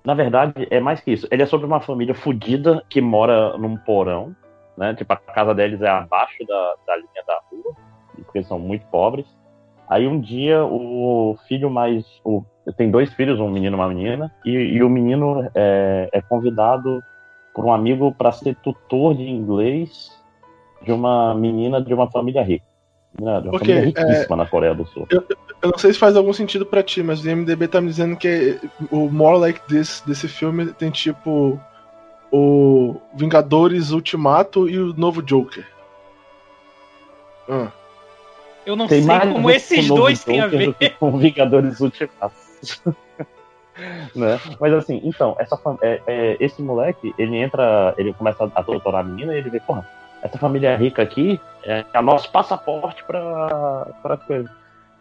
Speaker 3: Na verdade, é mais que isso. Ele é sobre uma família fodida que mora num porão, né? Tipo, a casa deles é abaixo da, da linha da rua, porque eles são muito pobres. Aí um dia o filho mais. O, tem dois filhos, um menino e uma menina, e, e o menino é, é, convidado por um amigo para ser tutor de inglês de uma menina de uma família rica. Né, de uma okay, família riquíssima é, na Coreia do Sul.
Speaker 2: Eu, eu, não sei se faz algum sentido para ti, mas o IMDB tá me dizendo que o More Like This desse filme tem tipo o Vingadores Ultimato e o novo Joker.
Speaker 1: Ah. Eu não tem sei como esses dois têm a ver.
Speaker 3: Com Vingadores Ultimato. né? Mas assim, então, essa, é, é, esse moleque, ele entra, ele começa a doutorar a menina e ele vê, porra, essa família rica aqui é, é o nosso passaporte pra, pra coisa.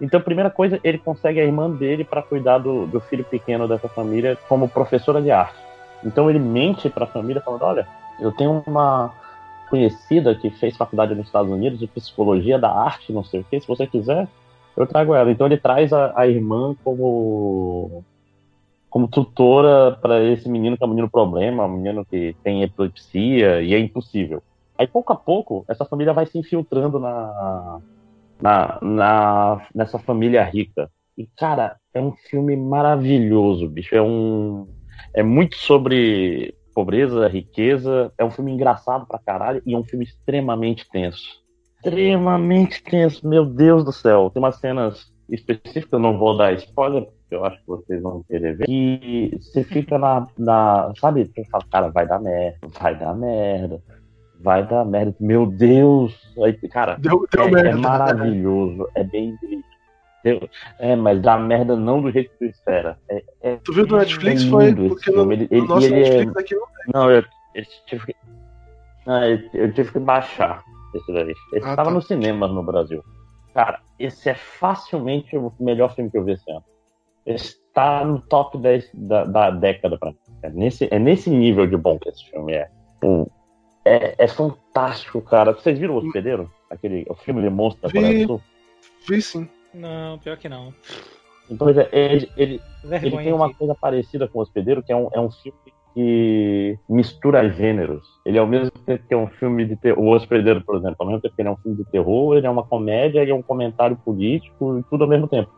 Speaker 3: Então, primeira coisa, ele consegue a irmã dele para cuidar do, do filho pequeno dessa família como professora de arte. Então ele mente para a família falando: olha, eu tenho uma conhecida que fez faculdade nos Estados Unidos de psicologia da arte, não sei o que, se você quiser, eu trago ela. Então ele traz a, a irmã como como tutora para esse menino que é um menino problema, um menino que tem epilepsia e é impossível. Aí pouco a pouco essa família vai se infiltrando na, na, na nessa família rica. E cara, é um filme maravilhoso, bicho. É um é muito sobre pobreza, riqueza. É um filme engraçado pra caralho e é um filme extremamente tenso. Extremamente tenso, meu Deus do céu. Tem umas cenas específicas, eu não vou dar spoiler, porque eu acho que vocês vão querer ver. Que você fica na. na sabe, você fala, cara, vai dar merda, vai dar merda, vai dar merda. Meu Deus! Aí, cara, deu, deu é, é, é maravilhoso, é bem é, mas dá merda não do jeito que tu espera. É, é,
Speaker 2: tu viu do Netflix? Foi porque no, ele, no nosso ele é Netflix
Speaker 3: aqui não tem. Não, eu, eu, tive que. Não, eu, eu, tive que baixar esse daí. Esse ah, tava tá. no cinema no Brasil. Cara, esse é facilmente o melhor filme que eu vi esse ano. Esse tá no top 10 da, da década pra mim. É nesse, é nesse nível de bom que esse filme é. Um, é, é fantástico, cara. Vocês viram o Hospedeiro? Aquele, o filme de monstro da Coreia do Sul?
Speaker 2: Vi sim.
Speaker 1: Não, pior que não.
Speaker 3: Pois é, ele, ele, ele tem uma coisa parecida com o Hospedeiro, que é um, é um filme que mistura gêneros. Ele é ao mesmo tempo que é um filme de terror. O Hospedeiro, por exemplo, ao mesmo tempo que ele é um filme de terror, ele é uma comédia, ele é um comentário político, e tudo ao mesmo tempo.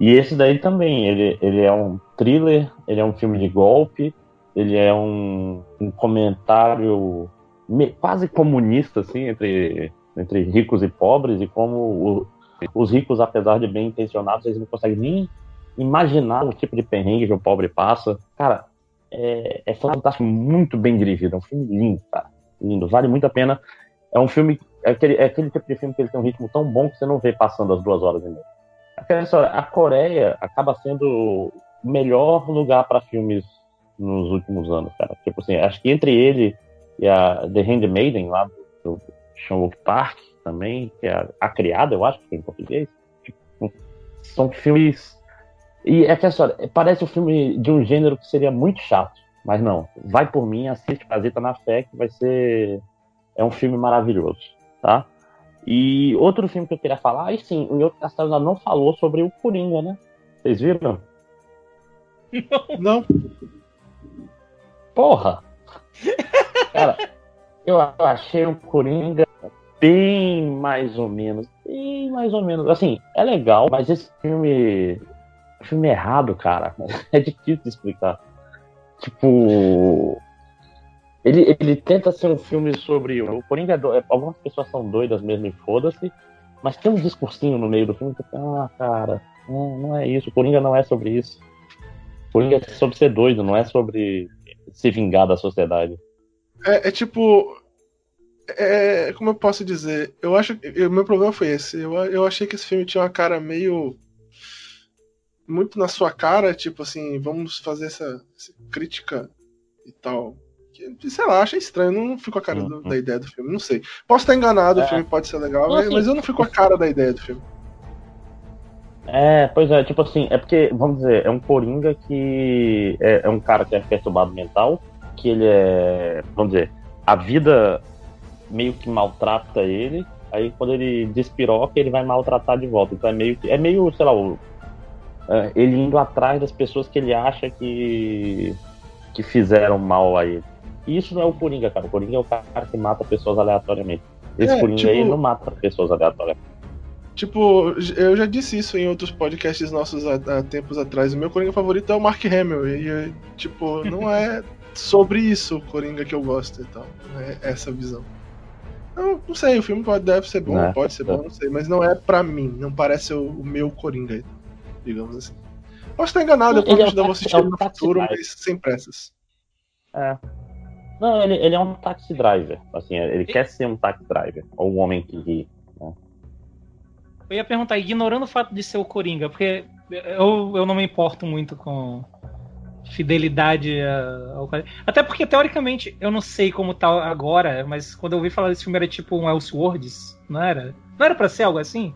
Speaker 3: E esse daí também, ele, ele é um thriller, ele é um filme de golpe, ele é um, um comentário quase comunista, assim, entre, entre ricos e pobres, e como o, os ricos, apesar de bem intencionados, eles não conseguem nem imaginar o tipo de perrengue que o pobre passa. Cara, é, é fantástico, muito bem dirigido. É um filme lindo, cara. Lindo, vale muito a pena. É um filme, é aquele, é aquele tipo de filme que ele tem um ritmo tão bom que você não vê passando as duas horas e meia. A Coreia acaba sendo o melhor lugar para filmes nos últimos anos, cara. Tipo assim, acho que entre ele e a The Handmaiden, lá do Sean Park, também, que é a, a Criada, eu acho que é em português. Tipo, são filmes. E é que a história, parece um filme de um gênero que seria muito chato, mas não. Vai por mim, assiste Caseta na Fé, que vai ser. É um filme maravilhoso, tá? E outro filme que eu queria falar, e sim, o outro Castelo não falou sobre o Coringa, né? Vocês viram?
Speaker 2: Não.
Speaker 3: Porra! Cara, eu achei o Coringa bem mais ou menos. Bem mais ou menos. Assim, é legal, mas esse filme. Filme errado, cara. É difícil de explicar. Tipo. Ele, ele tenta ser um filme sobre. O Coringa é do... Algumas pessoas são doidas mesmo e foda-se. Mas tem um discursinho no meio do filme que. Ah, cara. Não, não é isso. O Coringa não é sobre isso. O Coringa é sobre ser doido, não é sobre se vingar da sociedade.
Speaker 2: É, é tipo. É, como eu posso dizer? Eu acho. O meu problema foi esse. Eu, eu achei que esse filme tinha uma cara meio. Muito na sua cara, tipo assim, vamos fazer essa, essa crítica e tal. Que, sei lá, achei estranho. Não fico a cara uhum. do, da ideia do filme, não sei. Posso estar enganado, é. o filme pode ser legal, mas, assim, mas eu não fico a cara da ideia do filme.
Speaker 3: É, pois é, tipo assim, é porque, vamos dizer, é um Coringa que é, é um cara que é perturbado mental, que ele é, vamos dizer, a vida meio que maltrata ele, aí quando ele despiroca, ele vai maltratar de volta. Então é meio que, é meio, sei lá, o, é, ele indo atrás das pessoas que ele acha que, que fizeram mal a ele. E isso não é o Coringa, cara. O Coringa é o cara que mata pessoas aleatoriamente. Esse é, Coringa tipo... aí não mata pessoas aleatoriamente.
Speaker 2: Tipo, eu já disse isso em outros podcasts nossos há, há tempos atrás. O meu Coringa favorito é o Mark Hamill. E, tipo, não é sobre isso o Coringa que eu gosto e tal. Não é essa visão. Não, não sei, o filme pode, deve ser bom, é, pode ser bom, não sei, mas não é pra mim, não parece o, o meu Coringa, digamos assim. Posso estar enganado, eu posso é um assistir é um no futuro, mas sem pressas.
Speaker 3: É. Não, ele, ele é um taxi driver, assim, ele e... quer ser um taxi driver, ou um homem que ri. Né?
Speaker 1: Eu ia perguntar, ignorando o fato de ser o Coringa, porque eu, eu não me importo muito com fidelidade ao Até porque, teoricamente, eu não sei como tá agora, mas quando eu ouvi falar desse filme era tipo um Elseworlds, não era? Não era pra ser algo assim?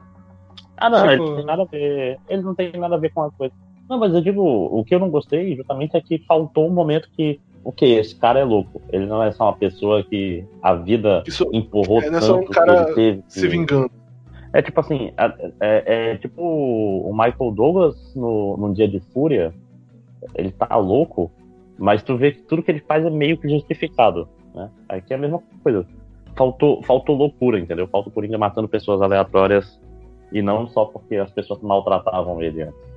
Speaker 3: Ah, não, tipo... ele não tem nada a ver. Ele não tem nada a ver com a coisa. Não, mas eu digo, o que eu não gostei justamente é que faltou um momento que, ok, esse cara é louco. Ele não é só uma pessoa que a vida Isso, empurrou é,
Speaker 2: não é só um cara teve, se vingando.
Speaker 3: É tipo assim, é, é, é, tipo o Michael Douglas no, num dia de fúria, ele tá louco, mas tu vê que tudo que ele faz é meio que justificado, né? Aqui é a mesma coisa. Faltou, faltou loucura, entendeu? Falta o Coringa matando pessoas aleatórias e não só porque as pessoas maltratavam ele antes.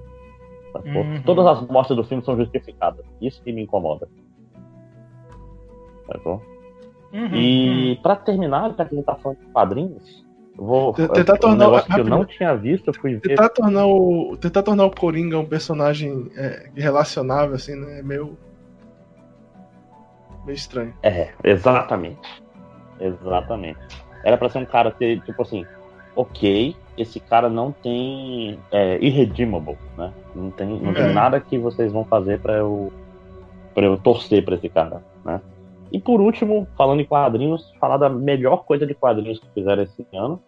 Speaker 3: Uhum. Todas as mortes do filme são justificadas. Isso que me incomoda. Sacou? Uhum, e uhum. para terminar, já que a gente tá falando de quadrinhos, vou
Speaker 2: tentar tornar
Speaker 3: um que eu não tinha visto, fui
Speaker 2: tentar ver. tornar o tentar tornar o Coringa um personagem é, relacionável assim, né? É meio meio estranho.
Speaker 3: É, exatamente. Exatamente. Era para ser um cara que tipo assim, OK, esse cara não tem é, irredeemable, né? Não tem não é. tem nada que vocês vão fazer para eu para eu torcer para esse cara, né? E por último, falando em quadrinhos, falar da melhor coisa de quadrinhos que fizeram esse ano,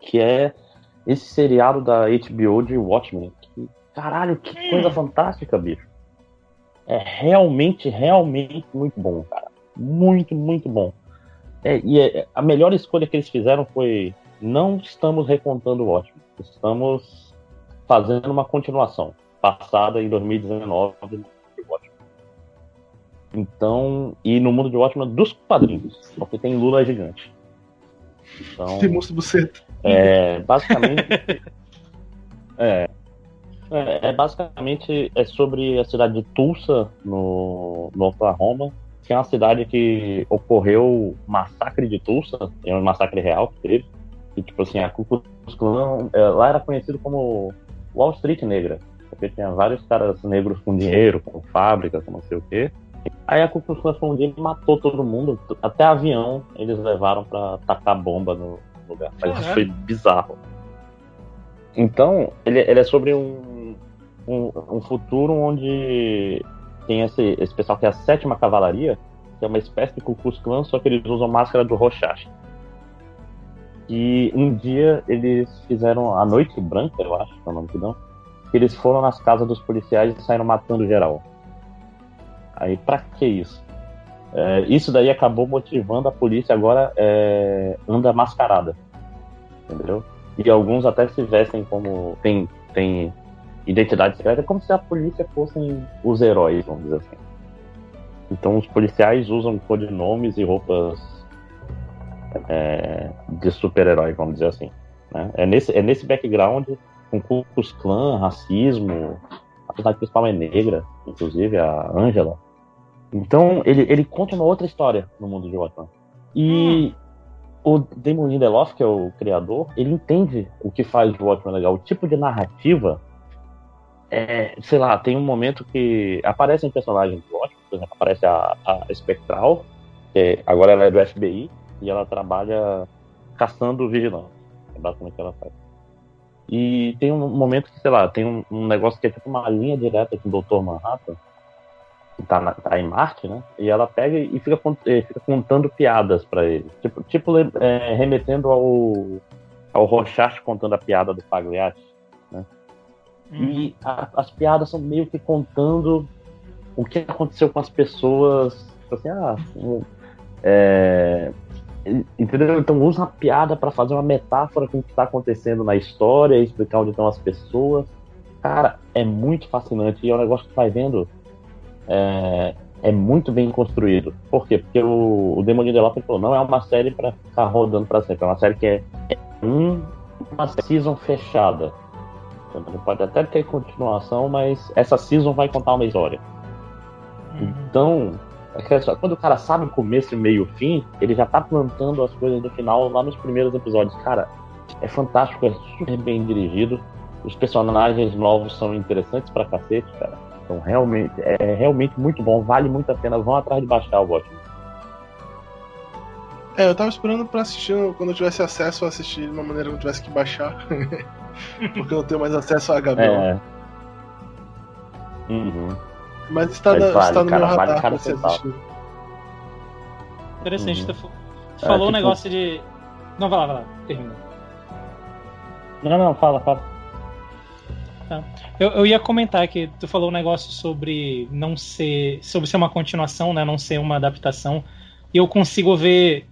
Speaker 3: que é esse seriado da HBO de Watchmen. Que, caralho, que hum. coisa fantástica, bicho. É realmente, realmente muito bom, cara. Muito, muito bom. É, e é, a melhor escolha que eles fizeram foi não estamos recontando o Watchmen, estamos fazendo uma continuação passada em 2019 então, e no mundo de Watchmen dos quadrinhos, porque tem Lula gigante.
Speaker 2: Então, tem monstro buceta.
Speaker 3: É, basicamente. é, é, é, basicamente é sobre a cidade de Tulsa, no, no Oklahoma, que é uma cidade que ocorreu o massacre de Tulsa, é um massacre real que teve. E, tipo assim, a Ku Klux Klan, é, lá era conhecido como Wall Street Negra, porque tinha vários caras negros com dinheiro, com fábrica, com não sei o quê. Aí a Ku Klux Klan foi um dia e matou todo mundo, até avião eles levaram para tacar bomba no lugar. Mas isso foi bizarro. Então, ele, ele é sobre um, um, um, futuro onde tem esse, esse pessoal que é a sétima cavalaria, que é uma espécie de Ku Klux Klan, só que eles usam máscara do Rorschach. E um dia eles fizeram a Noite Branca, eu acho que é o nome que dão, que eles foram nas casas dos policiais e saíram matando geral. Aí pra que isso? É, isso daí acabou motivando a polícia agora é, anda mascarada, entendeu? E alguns até se vestem como tem tem identidade secreta, como se a polícia fossem os heróis, vamos dizer assim. Então os policiais usam codinomes e roupas é, de super-herói, vamos dizer assim. Né? É, nesse, é nesse background, com Ku Klux Klan, racismo, a personagem principal é negra, inclusive, a Angela. Então ele, ele conta uma outra história no mundo de Watchmen. E hum. o Damon Lindelof, que é o criador, ele entende o que faz o Watchmen legal. O tipo de narrativa é, sei lá, tem um momento que aparecem personagens do Watchmen, por exemplo, aparece a, a Spectral, que agora ela é do FBI, e ela trabalha caçando vigilantes. É basicamente o que ela faz. E tem um momento que, sei lá, tem um, um negócio que é tipo uma linha direta com o Dr. Manhattan, tá, na, tá, em Marte, né? E ela pega e fica, eh, fica contando piadas para ele. Tipo, tipo é, remetendo ao, ao Rorschach contando a piada do Pagliatti, né? Uhum. E a, as piadas são meio que contando o que aconteceu com as pessoas. Tipo assim, ah, é, Entendeu? Então usa a piada para fazer uma metáfora com o que está acontecendo na história, explicar onde estão as pessoas. Cara, é muito fascinante e é um negócio que vai vendo é, é muito bem construído. Por quê? Porque o, o Demon de Lopes falou, não é uma série para ficar rodando para sempre, é uma série que é, é um, uma season fechada. Então, pode até ter continuação, mas essa season vai contar uma história. Então, é quando o cara sabe o começo, meio e fim, ele já tá plantando as coisas do final lá nos primeiros episódios. Cara, é fantástico, é super bem dirigido. Os personagens novos são interessantes pra cacete, cara. Então, realmente, é realmente muito bom, vale muito a pena. Vão atrás de baixar o Watchmen.
Speaker 2: É, eu tava esperando pra assistir quando eu tivesse acesso a assistir de uma maneira que eu não tivesse que baixar. Porque eu não tenho mais acesso a HBO. É.
Speaker 3: Uhum.
Speaker 2: Mas está, Mas vale, está no cara, meu radar vale você
Speaker 1: Interessante, uhum. tu é, falou um tipo... negócio de. Não, vai lá, vai lá, termina.
Speaker 3: Não, não, fala, fala.
Speaker 1: Tá. Eu, eu ia comentar que tu falou um negócio sobre não ser. sobre ser uma continuação, né? Não ser uma adaptação. E eu consigo ver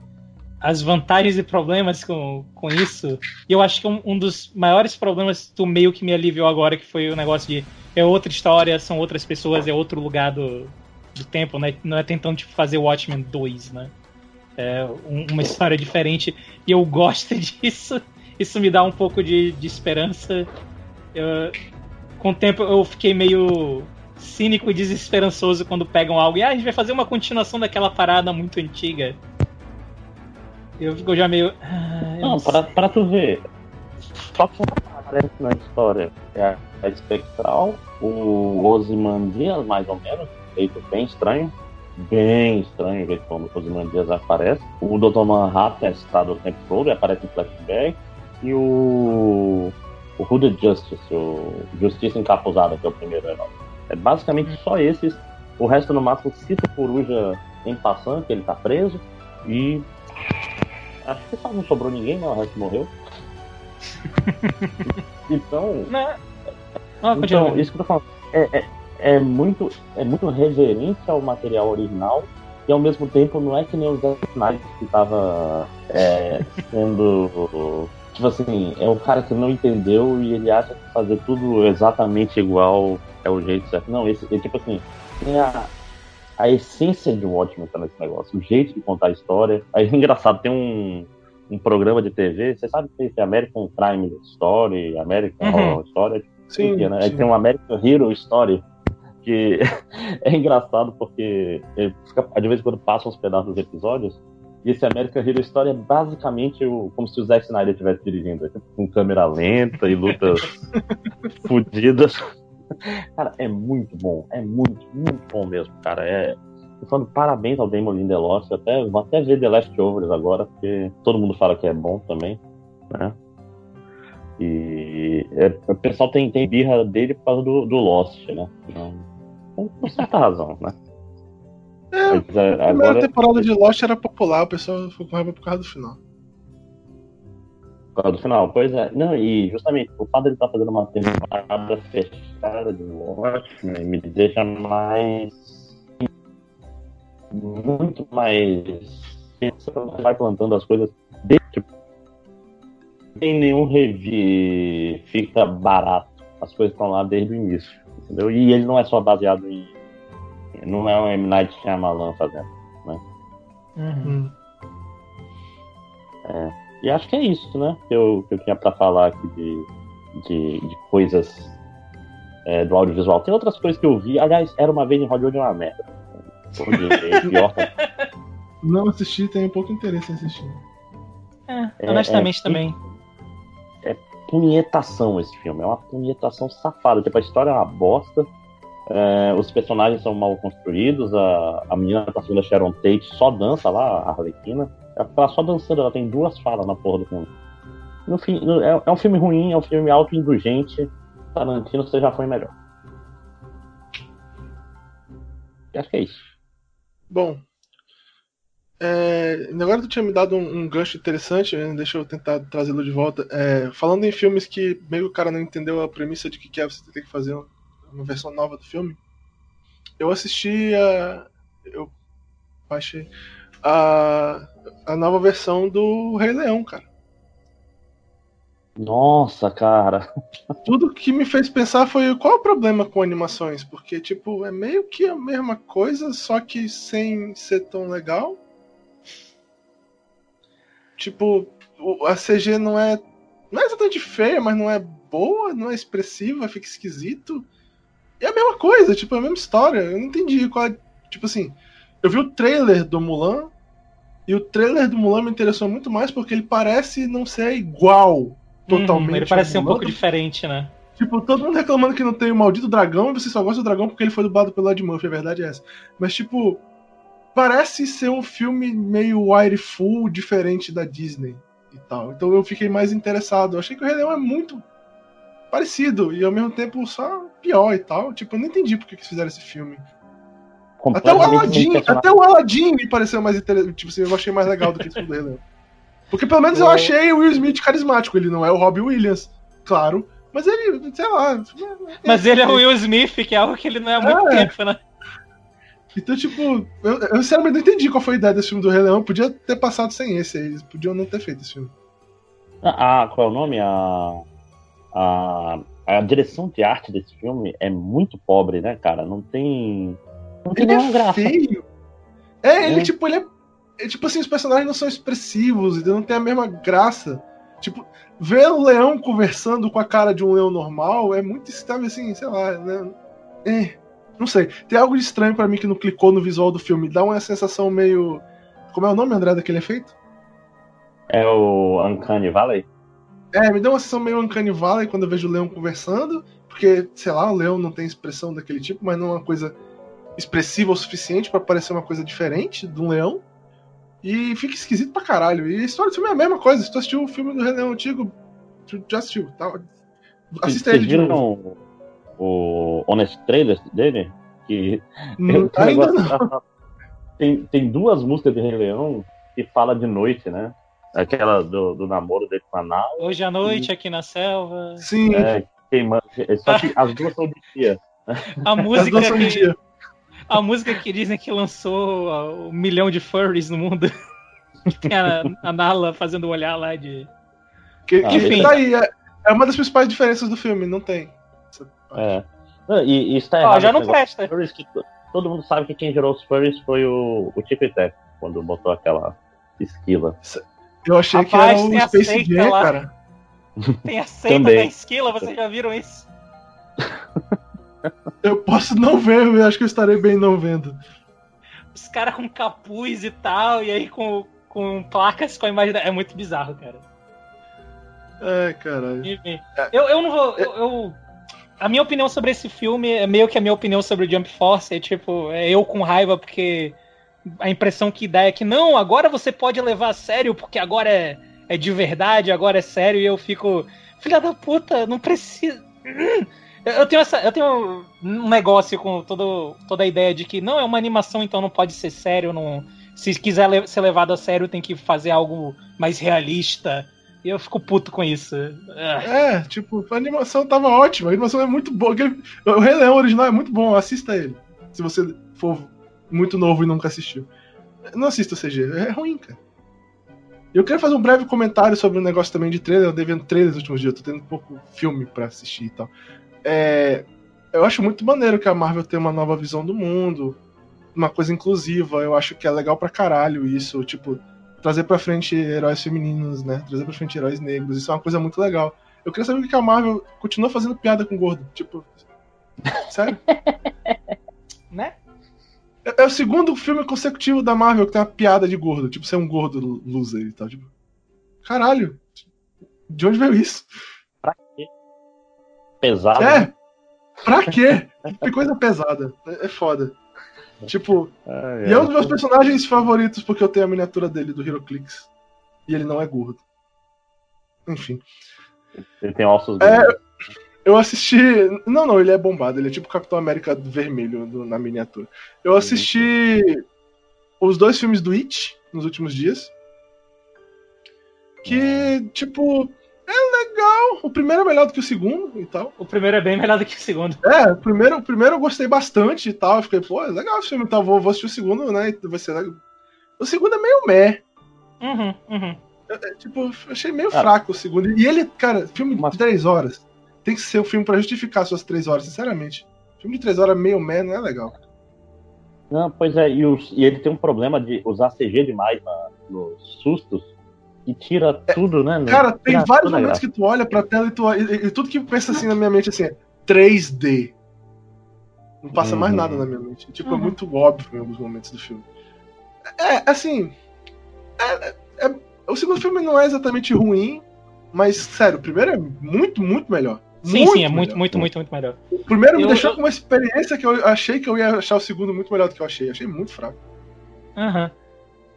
Speaker 1: as vantagens e problemas com, com isso. E eu acho que um, um dos maiores problemas tu meio que me aliviou agora, que foi o negócio de é outra história, são outras pessoas, é outro lugar do, do tempo, né? Não é tentando tipo, fazer Watchmen 2, né? É um, uma história diferente e eu gosto disso. Isso me dá um pouco de, de esperança. Eu, com o tempo eu fiquei meio cínico e desesperançoso quando pegam algo e ah, a gente vai fazer uma continuação daquela parada muito antiga. Eu fico já meio.
Speaker 3: Ah, não, não pra, pra tu ver. Só que aparece na história é a Espectral, o Ozymandias, mais ou menos, feito bem estranho. Bem estranho o jeito como o Ozymandias aparece. O Dr. Manhattan é citado o tempo todo e aparece em flashback. E o. O Hooded Justice, o Justiça Encapuzada, que é o primeiro herói. É basicamente só esses. O resto, no máximo, cita o Coruja em passando, que ele tá preso. E. Acho que só não sobrou ninguém, né? O resto morreu. então. Não. Ah, então, isso que eu tô falando. É, é, é, muito, é muito reverente ao material original e ao mesmo tempo não é que nem o Zack Snyder que tava é, sendo. Tipo assim, é um cara que não entendeu e ele acha que fazer tudo exatamente igual é o jeito certo. Não, esse é tipo assim, tem a, a essência de Watchmen tá nesse negócio, o jeito de contar a história. Aí é engraçado, tem um, um programa de TV, você sabe que tem American Crime Story, American uhum. Horror Story? Sim, né? Aí tem um American Hero Story, que é engraçado porque fica, de vez em quando passam uns pedaços dos episódios, e esse American Hero Story é basicamente o, como se o Zack Snyder estivesse dirigindo, tipo, com câmera lenta e lutas fodidas. Cara, é muito bom, é muito, muito bom mesmo, cara. É, Tô falando parabéns ao Damon Lindelof. Até, vou até ver The Leftovers agora, porque todo mundo fala que é bom também, né? E é, o pessoal tem, tem birra dele por causa do, do Lost, né? Então, com certa razão, né?
Speaker 2: É, Mas, é, a primeira temporada de Lost era popular, o pessoal ficou com raiva por causa do final.
Speaker 3: Por causa do final, pois é. Não, e justamente o fato de ele estar tá fazendo uma temporada fechada de Lost né, me deixa mais muito mais. Vai plantando as coisas. Tipo, tem nenhum review, fica barato. As coisas estão lá desde o início. Entendeu? E ele não é só baseado em, não é o M. Night Shyamalan fazendo, né? Uhum. É, e acho que é isso, né? Que eu, que eu tinha para falar aqui de, de, de coisas é, do audiovisual. Tem outras coisas que eu vi. Aliás, era uma vez em Hollywood uma merda.
Speaker 2: pior. Não assisti, tenho pouco interesse em assistir.
Speaker 1: É, é honestamente é, também.
Speaker 3: É punhetação esse filme, é uma punhetação safada. Tipo, a história é uma bosta. É, os personagens são mal construídos. A, a menina da segunda Sharon Tate só dança lá, a Arlequina. Ela fica só dançando, ela tem duas falas na porra do filme. No fim, é, é um filme ruim, é um filme auto-indulgente. Tarantino, você já foi melhor. acho que é isso.
Speaker 2: Bom. É, agora tu tinha me dado um, um gancho interessante, né? deixa eu tentar trazê-lo de volta. É, falando em filmes que meio que o cara não entendeu a premissa de que é você tem que fazer uma versão nova do filme, eu assisti a. Eu baixei a, a nova versão do Rei Leão, cara.
Speaker 3: Nossa, cara.
Speaker 2: Tudo que me fez pensar foi qual o problema com animações? Porque, tipo, é meio que a mesma coisa, só que sem ser tão legal. Tipo, a CG não é. Não é exatamente feia, mas não é boa, não é expressiva, fica esquisito. É a mesma coisa, tipo, é a mesma história. Eu não entendi qual é. Tipo assim, eu vi o trailer do Mulan. E o trailer do Mulan me interessou muito mais porque ele parece não ser igual totalmente. Uhum,
Speaker 1: ele parece ser um pouco diferente, né?
Speaker 2: Tipo, todo mundo reclamando que não tem o maldito dragão e você só gosta do dragão porque ele foi dublado pelo Ed Murphy, a verdade é essa. Mas, tipo, parece ser um filme meio wire full diferente da Disney e tal. Então eu fiquei mais interessado. Eu achei que o Rei Leão é muito parecido e ao mesmo tempo só pior e tal. Tipo, eu não entendi porque que eles fizeram esse filme. Até o Aladdin, até o Aladdin me pareceu mais interessante. Tipo assim, eu achei mais legal do que esse do Rei Leão. Porque pelo menos eu achei o Will Smith carismático. Ele não é o Robbie Williams, claro. Mas ele, sei lá.
Speaker 1: Mas ele é o Will Smith, que é algo que ele não é há muito é. tempo, né?
Speaker 2: Então, tipo, eu, eu sinceramente não entendi qual foi a ideia desse filme do Rei Leão. Podia ter passado sem esse aí. Eles podiam não ter feito esse filme.
Speaker 3: Ah, qual é o nome? A, a, a direção de arte desse filme é muito pobre, né, cara? Não tem. Não tem
Speaker 2: ele nenhuma é graça. Feio. É, ele, é. tipo, ele é é, tipo assim, os personagens não são expressivos, e não tem a mesma graça. Tipo, ver o leão conversando com a cara de um leão normal é muito sabe assim, sei lá, né? É, não sei. Tem algo de estranho para mim que não clicou no visual do filme. Dá uma sensação meio. Como é o nome, André, daquele efeito?
Speaker 3: É o Uncanny Valley?
Speaker 2: É, me dá uma sensação meio Uncanny Valley quando eu vejo o leão conversando, porque, sei lá, o leão não tem expressão daquele tipo, mas não é uma coisa expressiva o suficiente para parecer uma coisa diferente de um leão. E fica esquisito pra caralho. E a história do filme é a mesma coisa. Se tu assistiu o filme do Rei Leão antigo, tu já assistiu. Tá?
Speaker 3: Assista Vocês ele de novo. o Honest Trailer dele? Que
Speaker 2: não, ainda não.
Speaker 3: Tem, tem duas músicas de Rei Leão que fala de noite, né? Aquela do, do namoro dele com a Nala.
Speaker 1: Hoje à noite, e... aqui na selva.
Speaker 2: Sim.
Speaker 3: É, queimando. Só que as duas são de dia.
Speaker 1: A música que, a música que dizem que lançou um milhão de furries no mundo. Tem a, a Nala fazendo o olhar lá de.
Speaker 2: Que, ah, enfim. Tá aí, é, é, uma das principais diferenças do filme, não tem.
Speaker 3: É. E, e isso tá errado.
Speaker 1: Ah, já não presta.
Speaker 3: Que, todo mundo sabe que quem gerou os furries foi o, o Tico e Teco, quando botou aquela esquila.
Speaker 2: Eu achei Rapaz, que era o Space Jam, cara.
Speaker 1: Tem a seita da esquila, vocês já viram isso?
Speaker 2: Eu posso não ver, eu acho que eu estarei bem não vendo.
Speaker 1: Os caras com capuz e tal, e aí com, com placas com a imagem. Da... É muito bizarro, cara.
Speaker 2: É, caralho.
Speaker 1: Eu, eu não vou. Eu, eu, a minha opinião sobre esse filme é meio que a minha opinião sobre o Jump Force. É tipo, é eu com raiva porque a impressão que dá é que não, agora você pode levar a sério porque agora é, é de verdade, agora é sério, e eu fico. Filha da puta, não precisa. Eu tenho, essa, eu tenho um negócio com todo, toda a ideia de que não é uma animação, então não pode ser sério. Não, se quiser le ser levado a sério, tem que fazer algo mais realista. E eu fico puto com isso.
Speaker 2: É, tipo, a animação tava ótima. A animação é muito boa. O Rei Leão original é muito bom, assista ele. Se você for muito novo e nunca assistiu. Não assista CG, é ruim, cara. Eu quero fazer um breve comentário sobre um negócio também de trailer. Eu devendo trailers nos últimos dias, eu tô tendo um pouco filme para assistir e tal. É, eu acho muito maneiro que a Marvel tenha uma nova visão do mundo. uma coisa inclusiva. Eu acho que é legal pra caralho isso, tipo, trazer pra frente heróis femininos, né? Trazer pra frente heróis negros. Isso é uma coisa muito legal. Eu queria saber o que a Marvel continua fazendo piada com gordo. Tipo, sério?
Speaker 1: né?
Speaker 2: É, é, o segundo filme consecutivo da Marvel que tem uma piada de gordo. Tipo, ser um gordo loser e tal. Tipo, caralho. De onde veio isso?
Speaker 3: Pra quê? Pesado.
Speaker 2: É. Né? Pra quê? Que coisa pesada. É, é foda. Tipo, ah, é. e é um dos meus personagens favoritos porque eu tenho a miniatura dele do HeroClix. E ele não é gordo. Enfim.
Speaker 3: Ele tem ossos
Speaker 2: é, Eu assisti. Não, não, ele é bombado. Ele é tipo Capitão América vermelho do, na miniatura. Eu assisti os dois filmes do It nos últimos dias. Que, tipo, é legal. O primeiro é melhor do que o segundo e tal.
Speaker 1: O primeiro é bem melhor do que o segundo.
Speaker 2: É, o primeiro, o primeiro eu gostei bastante e tal. Eu fiquei, pô, é legal esse filme e tal. Vou, vou assistir o segundo, né? Vai ser legal. O segundo é meio meh.
Speaker 1: Uhum, uhum.
Speaker 2: É, tipo, achei meio fraco o segundo. E ele, cara, filme de três horas. Tem que ser um filme para justificar suas três horas, sinceramente. Filme de três horas meio meh não é legal.
Speaker 3: Não, pois é, e, os, e ele tem um problema de usar CG demais na, nos sustos e tira é, tudo, né?
Speaker 2: Cara, tem vários momentos que tu olha pra tela e, tu, e, e, tudo que pensa assim na minha mente assim é 3D. Não passa uhum. mais nada na minha mente. Tipo, é uhum. é muito óbvio em alguns momentos do filme. É, assim. É, é, o segundo filme não é exatamente ruim, mas, sério, o primeiro é muito, muito melhor.
Speaker 1: Sim, muito sim, é muito, muito, muito, muito melhor.
Speaker 2: O primeiro me deixou eu... com uma experiência que eu achei que eu ia achar o segundo muito melhor do que eu achei. Achei muito fraco.
Speaker 1: Aham. Uhum.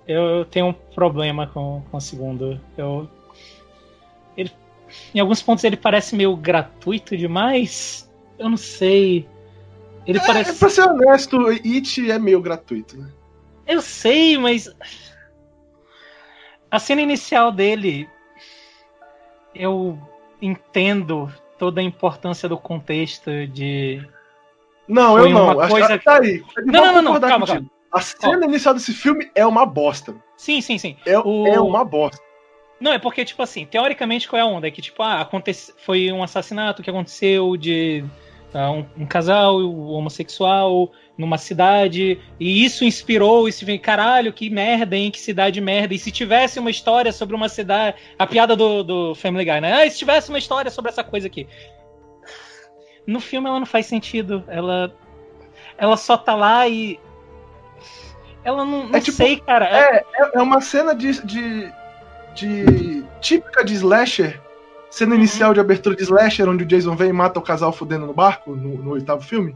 Speaker 1: Eu, eu, tenho um problema com, com o segundo. Eu. Ele, em alguns pontos ele parece meio gratuito demais. Eu não sei. Ele
Speaker 2: é,
Speaker 1: parece.
Speaker 2: Pra ser honesto, It é meio gratuito, né?
Speaker 1: Eu sei, mas. A cena inicial dele. Eu entendo toda a importância do contexto de.
Speaker 2: Não, Foi eu não. Uma coisa... Tá aí.
Speaker 1: Não, não, não, não, calma, calma.
Speaker 2: A cena inicial desse filme é uma bosta.
Speaker 1: Sim, sim, sim.
Speaker 2: É, o... é uma bosta.
Speaker 1: Não, é porque, tipo assim, teoricamente qual é a onda? É que, tipo, ah, foi um assassinato que aconteceu de um, um, casal homossexual numa cidade, e isso inspirou esse caralho, que merda, hein, que cidade merda. E se tivesse uma história sobre uma cidade. A piada do, do Family Guy, né? Ah, se tivesse uma história sobre essa coisa aqui. No filme ela não faz sentido. Ela. Ela só tá lá e ela não, não é, tipo, sei, cara.
Speaker 2: É, é, é uma cena de, de, de, típica de slasher. Cena uhum. inicial de abertura de slasher, onde o Jason vem e mata o casal fudendo no barco, no, no oitavo filme.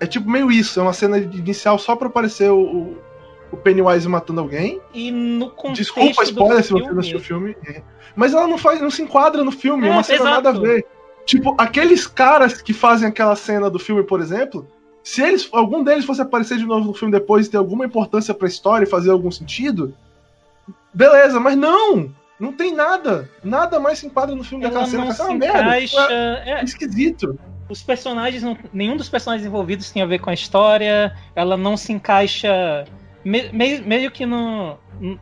Speaker 2: É tipo meio isso, é uma cena inicial só pra aparecer o, o Pennywise matando alguém.
Speaker 1: E no contexto
Speaker 2: Desculpa, spoiler se você não assistiu o filme. Mas ela não faz, não se enquadra no filme, é, uma cena exato. nada a ver. Tipo, aqueles caras que fazem aquela cena do filme, por exemplo, se eles, algum deles fosse aparecer de novo no filme depois e ter alguma importância pra história e fazer algum sentido, beleza, mas não! Não tem nada. Nada mais se enquadra no filme
Speaker 1: Ela
Speaker 2: daquela cena.
Speaker 1: Não se encaixa,
Speaker 2: tipo, é, é, esquisito.
Speaker 1: Os personagens, não, nenhum dos personagens envolvidos tem a ver com a história. Ela não se encaixa me, meio, meio que no,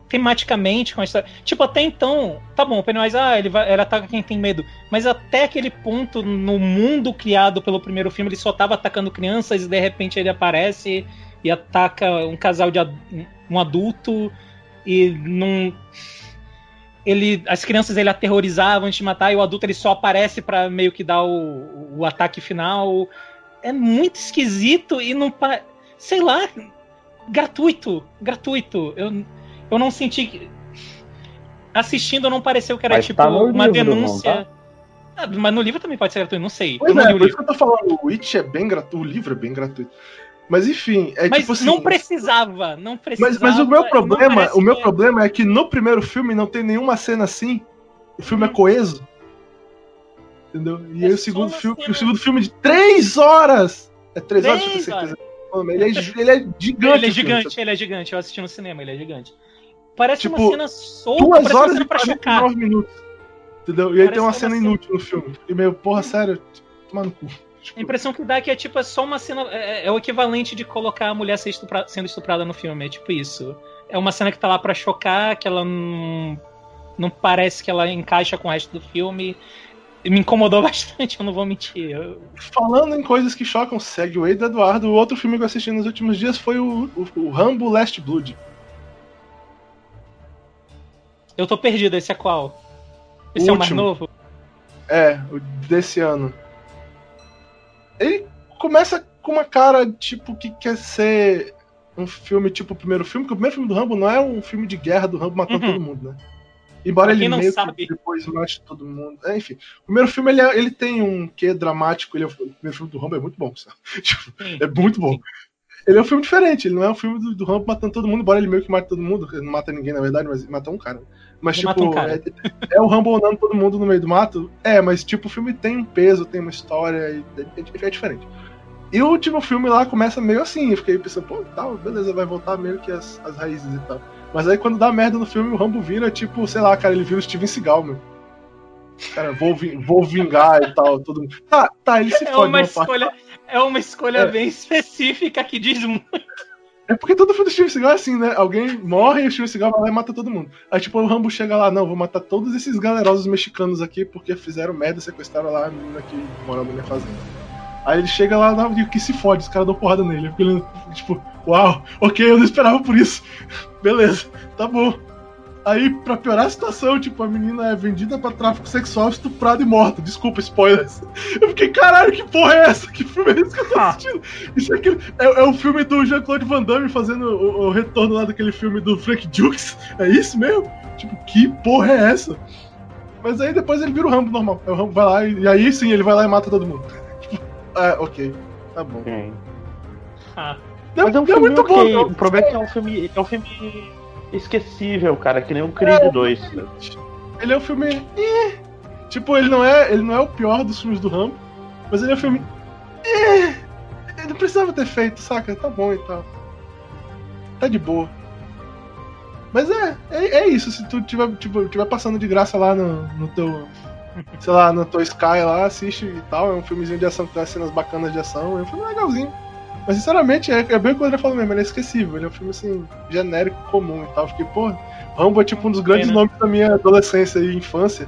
Speaker 1: tematicamente com a história. Tipo, até então, tá bom, o Pennywise, ah, ele, vai, ele ataca quem tem medo. Mas até aquele ponto, no mundo criado pelo primeiro filme, ele só tava atacando crianças e de repente ele aparece e ataca um casal de um adulto e não. Ele, as crianças ele aterrorizava antes de matar e o adulto ele só aparece para meio que dar o, o ataque final. É muito esquisito e não. Sei lá, gratuito, gratuito. Eu, eu não senti que. Assistindo não pareceu que era mas tipo tá uma livro, denúncia. Não, tá? ah, mas no livro também pode ser gratuito, não sei.
Speaker 2: Pois é, por isso que eu tô falando, o Witch é bem gratuito, o livro é bem gratuito. Mas enfim, é
Speaker 1: mas
Speaker 2: tipo assim.
Speaker 1: Não precisava, não precisava.
Speaker 2: Mas, mas o meu problema, o meu que... problema é que no primeiro filme não tem nenhuma cena assim. O filme é uhum. coeso. Entendeu? E é aí o segundo filme, cena... o segundo filme de três horas. É três, três horas, ter certeza. Ele é, ele é gigante.
Speaker 1: Ele é gigante, filme, ele é gigante. Eu assisti no cinema, ele é gigante. Parece
Speaker 2: tipo,
Speaker 1: uma cena solta,
Speaker 2: duas parece horas uma cena pra chocar. minutos. Entendeu? E aí parece tem uma cena inútil no filme. E meio, porra, sério, toma no cu.
Speaker 1: Tipo... A impressão que dá é que é tipo é só uma cena. É, é o equivalente de colocar a mulher estupra, sendo estuprada no filme. É tipo isso. É uma cena que tá lá pra chocar, que ela não, não parece que ela encaixa com o resto do filme. me incomodou bastante, eu não vou mentir. Eu...
Speaker 2: Falando em coisas que chocam, segue o Eida Eduardo. O outro filme que eu assisti nos últimos dias foi o, o, o Rambo Last Blood.
Speaker 1: Eu tô perdido, esse é qual? Esse o é o mais novo?
Speaker 2: É, o desse ano. Ele começa com uma cara, tipo, que quer ser um filme tipo o primeiro filme, porque o primeiro filme do Rambo não é um filme de guerra do Rambo matando uhum. todo mundo, né? Embora ele meio sabe. que depois mate todo mundo. É, enfim, o primeiro filme ele, é, ele tem um quê dramático. Ele é, o primeiro filme do Rambo é muito bom, sabe? Tipo, é muito bom. Ele é um filme diferente, ele não é um filme do, do Rambo matando todo mundo, embora ele meio que mate todo mundo. Ele não mata ninguém, na verdade, mas mata um cara. Mas, ele tipo, um. É, é, o Rambo andando todo mundo no meio do mato? É, mas, tipo, o filme tem um peso, tem uma história, é, é, é diferente. E o último filme lá começa meio assim, eu fiquei pensando, pô, tal, beleza, vai voltar meio que as, as raízes e tal. Mas aí quando dá merda no filme, o Rambo vira, tipo, sei lá, cara, ele vira o Steven Seagal, meu. Cara, vou, vou vingar e tal, tudo. Tá, tá, ele se é
Speaker 1: fode uma escolha, parte. É uma escolha é. bem específica que diz muito.
Speaker 2: É porque todo filme do Steven Seagal é assim, né? Alguém morre e o Steven Seagal vai lá e mata todo mundo. Aí, tipo, o Rambo chega lá, não, vou matar todos esses galerosos mexicanos aqui porque fizeram merda, sequestraram lá a menina que morava na minha fazenda. Aí ele chega lá e que se fode, os caras dão porrada nele. Porque ele, tipo, uau, ok, eu não esperava por isso. Beleza, tá bom. Aí, pra piorar a situação, tipo, a menina é vendida pra tráfico sexual, estuprada e morta. Desculpa, spoilers. Eu fiquei, caralho, que porra é essa? Que filme é esse que eu tô ah. assistindo? Isso aqui é, é o filme do Jean-Claude Van Damme fazendo o, o, retorno lá daquele filme do Frank Dukes. É isso mesmo? Tipo, que porra é essa? Mas aí depois ele vira o Rambo normal. Aí o Rambo vai lá e, e aí sim ele vai lá e mata todo mundo. Ah, ok. Tá bom.
Speaker 3: Ah. Não, Mas é um filme muito okay. bom. O problema é que é um filme, é um filme esquecível, cara, que nem o Creed é, 2.
Speaker 2: Ele é um filme. Eh. Tipo, ele não, é, ele não é o pior dos filmes do Rambo, mas ele é um filme. Eh. Ele não precisava ter feito, saca? Tá bom e tal. Tá de boa. Mas é, é, é isso. Se tu tiver, tipo, tiver passando de graça lá no, no teu sei lá, no Toy Sky lá, assiste e tal. É um filmezinho de ação que tem cenas bacanas de ação. É um filme legalzinho. Mas sinceramente, é, é bem o que o André falou mesmo, ele é esquecível. Ele é um filme assim, genérico, comum e tal. Fiquei, pô, Rambo é tipo um dos grandes nomes da minha adolescência e infância.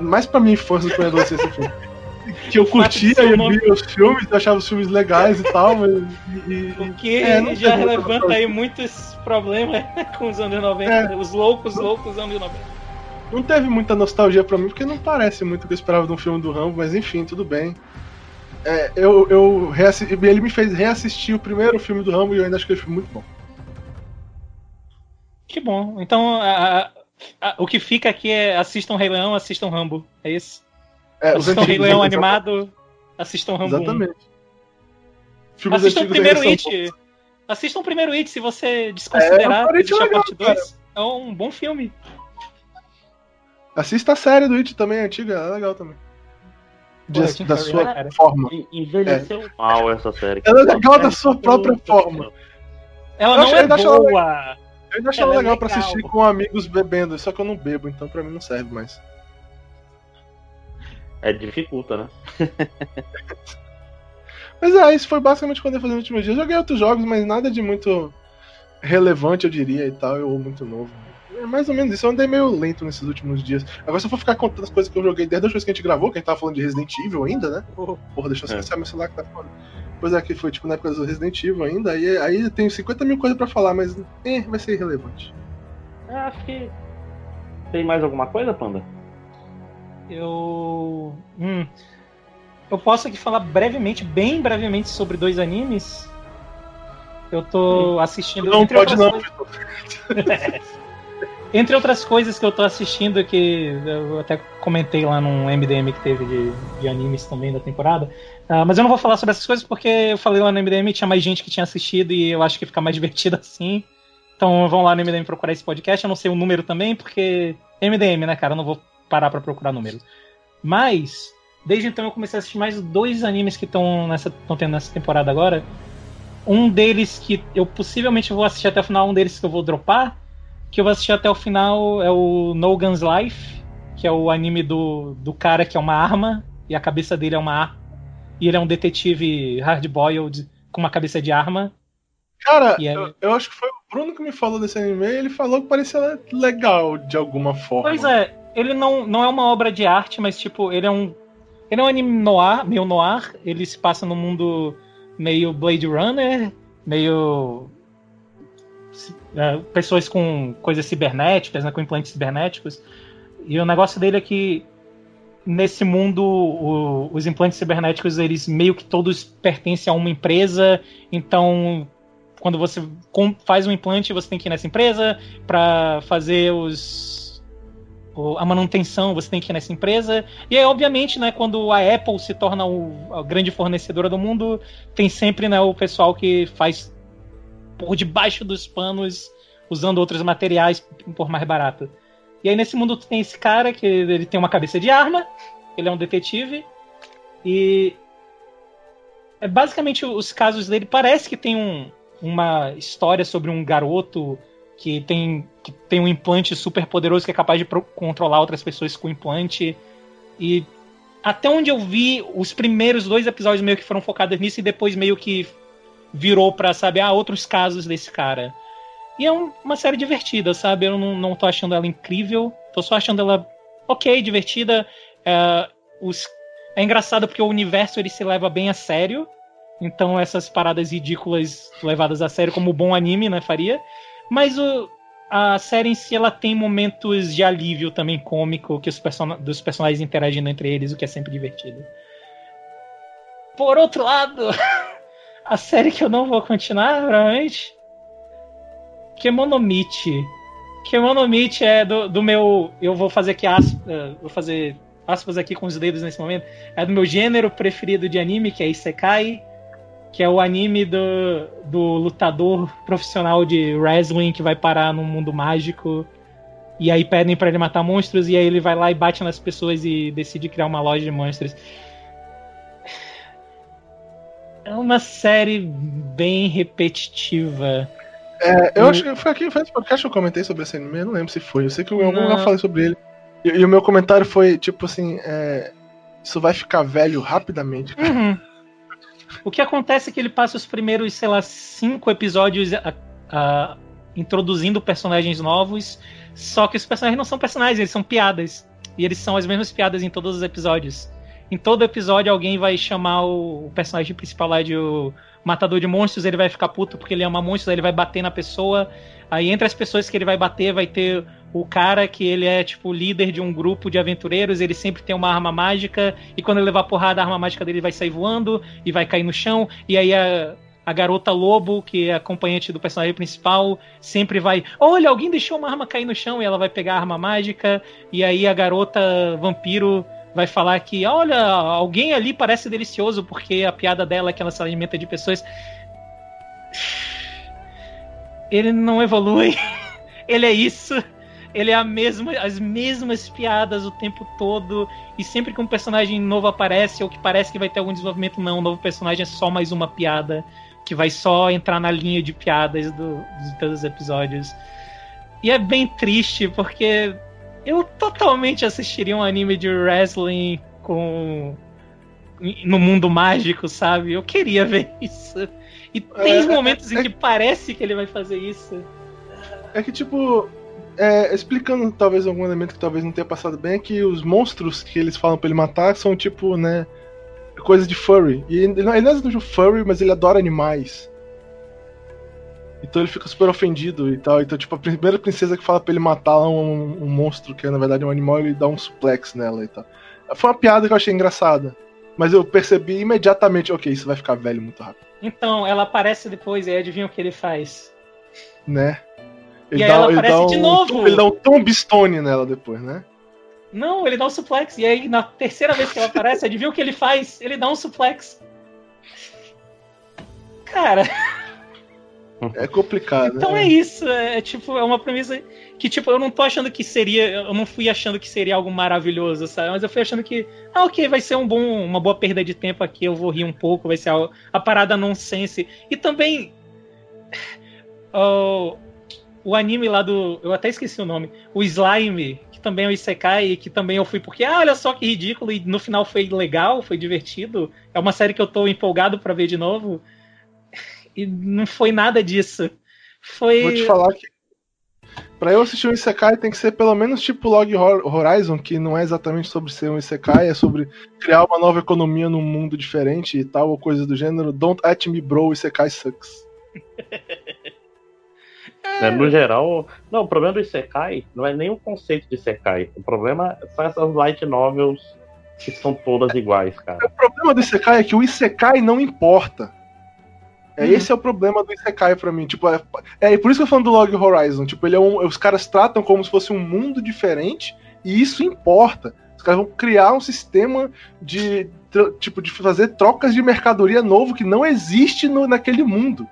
Speaker 2: Mais pra minha infância do que minha adolescência, enfim. que eu curtia e via os filmes, eu achava os filmes legais e tal. E,
Speaker 1: e, o que é, já levanta aí muitos problemas com os anos 90, é. os loucos, loucos anos 90.
Speaker 2: Não teve muita nostalgia para mim, porque não parece muito o que eu esperava de um filme do Rambo, mas enfim, tudo bem. É, eu, eu ele me fez reassistir o primeiro filme do Rambo e eu ainda acho que ele foi muito bom.
Speaker 1: Que bom. Então, a, a, o que fica aqui é assistam Rei Leão, assistam Rambo. É isso? É, assistam Rei Leão animado, assistam Rambo. Exatamente. Assistam o primeiro It. Assistam o primeiro It se você desconsiderar é, é a parte 2. É um bom filme.
Speaker 2: Assista a série do It também, antiga, é legal também. De, da sua é, forma.
Speaker 3: Envelheceu é. mal essa série.
Speaker 2: Ela é legal da sua própria forma.
Speaker 1: Ela eu não é boa.
Speaker 2: Eu ainda acho ela legal, legal pra assistir com amigos bebendo, só que eu não bebo, então pra mim não serve mais.
Speaker 3: É, dificulta, né?
Speaker 2: mas é, isso foi basicamente quando eu fazer nos últimos dias. Eu joguei outros jogos, mas nada de muito relevante, eu diria, e tal, ou muito novo. É mais ou menos isso. Eu andei meio lento nesses últimos dias. Agora, se eu for ficar contando as coisas que eu joguei desde a vez que a gente gravou, que a gente tava falando de Resident Evil ainda, né? Porra, deixa eu esquecer é. meu celular que tá fora. Pois é, que foi tipo na época do Resident Evil ainda. E aí eu tenho 50 mil coisas pra falar, mas eh, vai ser irrelevante.
Speaker 3: É, acho que. Tem mais alguma coisa, Panda?
Speaker 1: Eu. Hum. Eu posso aqui falar brevemente, bem brevemente, sobre dois animes. Eu tô assistindo.
Speaker 2: Não pode não,
Speaker 1: Entre outras coisas que eu tô assistindo, que eu até comentei lá num MDM que teve de, de animes também da temporada. Uh, mas eu não vou falar sobre essas coisas porque eu falei lá no MDM tinha mais gente que tinha assistido e eu acho que fica mais divertido assim. Então vão lá no MDM procurar esse podcast. Eu não sei o número também, porque MDM, né, cara? Eu não vou parar pra procurar número. Mas, desde então eu comecei a assistir mais dois animes que estão tendo nessa temporada agora. Um deles que eu possivelmente vou assistir até o final, um deles que eu vou dropar que eu vou assistir até o final é o No Guns Life, que é o anime do, do cara que é uma arma e a cabeça dele é uma arma. E ele é um detetive hard-boiled com uma cabeça de arma.
Speaker 2: Cara, é... eu, eu, acho que foi o Bruno que me falou desse anime ele falou que parecia legal de alguma forma.
Speaker 1: Pois é, ele não, não é uma obra de arte, mas tipo, ele é um. Ele é um anime noir, meio noir. Ele se passa no mundo meio Blade Runner, meio. É, pessoas com coisas cibernéticas, né, com implantes cibernéticos. E o negócio dele é que nesse mundo o, os implantes cibernéticos eles meio que todos pertencem a uma empresa, então quando você faz um implante você tem que ir nessa empresa para fazer os a manutenção você tem que ir nessa empresa. E aí, obviamente, né, quando a Apple se torna o, a grande fornecedora do mundo, tem sempre né, o pessoal que faz por debaixo dos panos, usando outros materiais por mais barato. E aí nesse mundo tem esse cara que ele tem uma cabeça de arma, ele é um detetive, e é basicamente os casos dele parece que tem um, uma história sobre um garoto que tem, que tem um implante super poderoso que é capaz de controlar outras pessoas com implante. E até onde eu vi, os primeiros dois episódios meio que foram focados nisso e depois meio que virou pra, saber ah, outros casos desse cara. E é um, uma série divertida, sabe? Eu não, não tô achando ela incrível, tô só achando ela ok, divertida. É, os, é engraçado porque o universo ele se leva bem a sério. Então essas paradas ridículas levadas a sério como bom anime, né, faria. Mas o, a série em si ela tem momentos de alívio também cômico, que os person dos personagens interagindo entre eles, o que é sempre divertido. Por outro lado, a série que eu não vou continuar, provavelmente. Kemonomichi. Kemonomichi é do, do meu. Eu vou fazer aqui aspas. Uh, vou fazer aspas aqui com os dedos nesse momento. É do meu gênero preferido de anime, que é Isekai que é o anime do, do lutador profissional de wrestling que vai parar num mundo mágico. E aí pedem para ele matar monstros, e aí ele vai lá e bate nas pessoas e decide criar uma loja de monstros. É uma série bem repetitiva.
Speaker 2: É, eu acho que foi aqui, foi nesse podcast que eu comentei sobre esse anime, eu não lembro se foi. Eu sei que eu algum lugar falei sobre ele. E, e, o meu comentário foi, tipo assim, é, isso vai ficar velho rapidamente.
Speaker 1: Uhum. O que acontece é que ele passa os primeiros, sei lá, cinco episódios a, a, introduzindo personagens novos, só que os personagens não são personagens, eles são piadas. E eles são as mesmas piadas em todos os episódios. Em todo episódio alguém vai chamar o, personagem principal lá de o matador de monstros, ele vai ficar puto porque ele ama monstros, aí ele vai bater na pessoa. Aí entre as pessoas que ele vai bater vai ter o cara que ele é tipo líder de um grupo de aventureiros, ele sempre tem uma arma mágica e quando ele levar porrada a arma mágica dele vai sair voando e vai cair no chão e aí a a garota lobo, que é acompanhante do personagem principal, sempre vai. Olha, alguém deixou uma arma cair no chão e ela vai pegar a arma mágica. E aí a garota vampiro vai falar que, olha, alguém ali parece delicioso, porque a piada dela é que ela se alimenta de pessoas. Ele não evolui. Ele é isso ele é mesma, as mesmas piadas o tempo todo. E sempre que um personagem novo aparece, ou que parece que vai ter algum desenvolvimento, não. O novo personagem é só mais uma piada. Que vai só entrar na linha de piadas do, todos os episódios. E é bem triste, porque eu totalmente assistiria um anime de wrestling com. no mundo mágico, sabe? Eu queria ver isso. E tem é, momentos é, em que parece que ele vai fazer isso.
Speaker 2: É que, tipo, é, explicando talvez algum elemento que talvez não tenha passado bem, é que os monstros que eles falam pra ele matar são tipo, né, coisa de furry. E ele não, ele não é um furry, mas ele adora animais. Então ele fica super ofendido e tal. Então, tipo, a primeira princesa que fala pra ele matar um, um monstro, que é, na verdade é um animal, ele dá um suplex nela e tal. Foi uma piada que eu achei engraçada. Mas eu percebi imediatamente, ok, isso vai ficar velho muito rápido.
Speaker 1: Então, ela aparece depois e adivinha o que ele faz?
Speaker 2: Né?
Speaker 1: Ele e aí dá, ela aparece um, de novo.
Speaker 2: Ele dá um tombstone nela depois, né?
Speaker 1: Não, ele dá um suplex. E aí, na terceira vez que ela aparece, adivinha o que ele faz? Ele dá um suplex. Cara.
Speaker 2: É complicado.
Speaker 1: Então
Speaker 2: né?
Speaker 1: é isso. É, é, tipo, é uma premissa que, tipo, eu não tô achando que seria. Eu não fui achando que seria algo maravilhoso, sabe? Mas eu fui achando que. Ah, ok, vai ser um bom, uma boa perda de tempo aqui. Eu vou rir um pouco, vai ser a, a parada nonsense. E também. Oh, o anime lá do. Eu até esqueci o nome. O Slime, que também é o Isekai, que também eu fui porque, ah, olha só que ridículo, e no final foi legal, foi divertido. É uma série que eu tô empolgado para ver de novo. E não foi nada disso. Foi.
Speaker 2: Vou te falar que. Pra eu assistir um Isekai tem que ser pelo menos tipo Log Horizon, que não é exatamente sobre ser um Isekai, é sobre criar uma nova economia num mundo diferente e tal, ou coisas do gênero. Don't at me bro, Isekai sucks.
Speaker 3: É, no geral, não, o problema do Isekai não é nem o conceito de Isekai. O problema são essas light novels que são todas iguais, cara.
Speaker 2: O problema do Isekai é que o Isekai não importa. É, uhum. Esse é o problema do Isekai pra mim. Tipo, é, é por isso que eu falo do Log Horizon. Tipo, ele é um, os caras tratam como se fosse um mundo diferente e isso importa. Os caras vão criar um sistema de tipo de fazer trocas de mercadoria novo que não existe no, naquele mundo.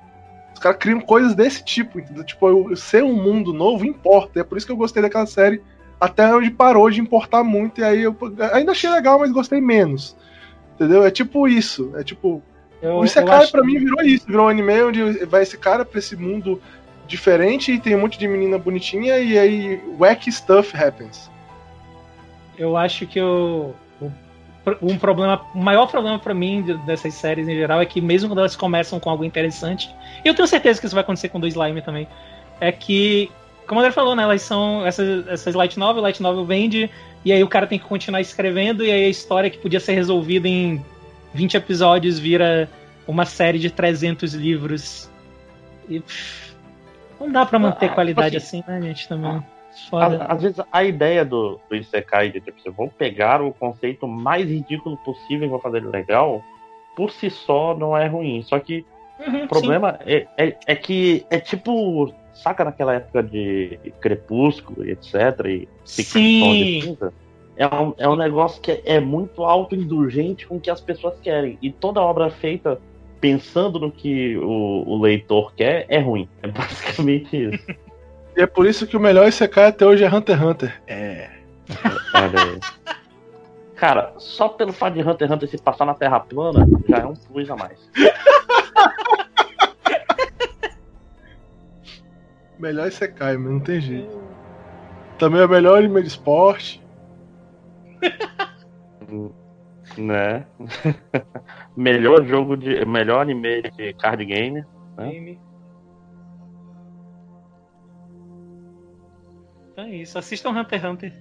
Speaker 2: Os caras criam coisas desse tipo, entendeu? Tipo, ser um mundo novo importa. É por isso que eu gostei daquela série até onde parou de importar muito e aí eu ainda achei legal, mas gostei menos. Entendeu? É tipo isso. É tipo, eu, o Isekai pra mim virou isso, virou um anime onde vai esse cara pra esse mundo diferente e tem um monte de menina bonitinha e aí wacky stuff happens.
Speaker 1: Eu acho que o, o um problema, o maior problema para mim dessas séries em geral é que mesmo quando elas começam com algo interessante, e eu tenho certeza que isso vai acontecer com do Slime também, é que como o André falou, né, elas são essas, essas light novel, light novel vende e aí o cara tem que continuar escrevendo e aí a história que podia ser resolvida em 20 episódios vira uma série de 300 livros. E pff, não dá para manter ah, qualidade assim, né, gente, também.
Speaker 3: Foda. Às, às, vezes a ideia do, do Isekai de tipo, vou pegar o conceito mais ridículo possível e vou fazer ele legal, por si só não é ruim. Só que uhum, o problema é, é, é, que é tipo, saca naquela época de Crepúsculo e etc. E
Speaker 1: sim.
Speaker 3: É um, é um negócio que é, muito autoindulgente com o que as pessoas querem. E toda obra feita pensando no que o, o leitor quer é ruim. É basicamente isso.
Speaker 2: e é por isso que o melhor ICK até hoje é Hunter x Hunter. É.
Speaker 3: Cara, só pelo fato de Hunter x Hunter se passar na Terra plana, já é um plus a mais.
Speaker 2: melhor ICK, mas não tem jeito. Também é o melhor anime de esporte.
Speaker 3: Né? melhor jogo de. Melhor anime de card game. Né?
Speaker 1: Então é isso, assistam Hunter x Hunter.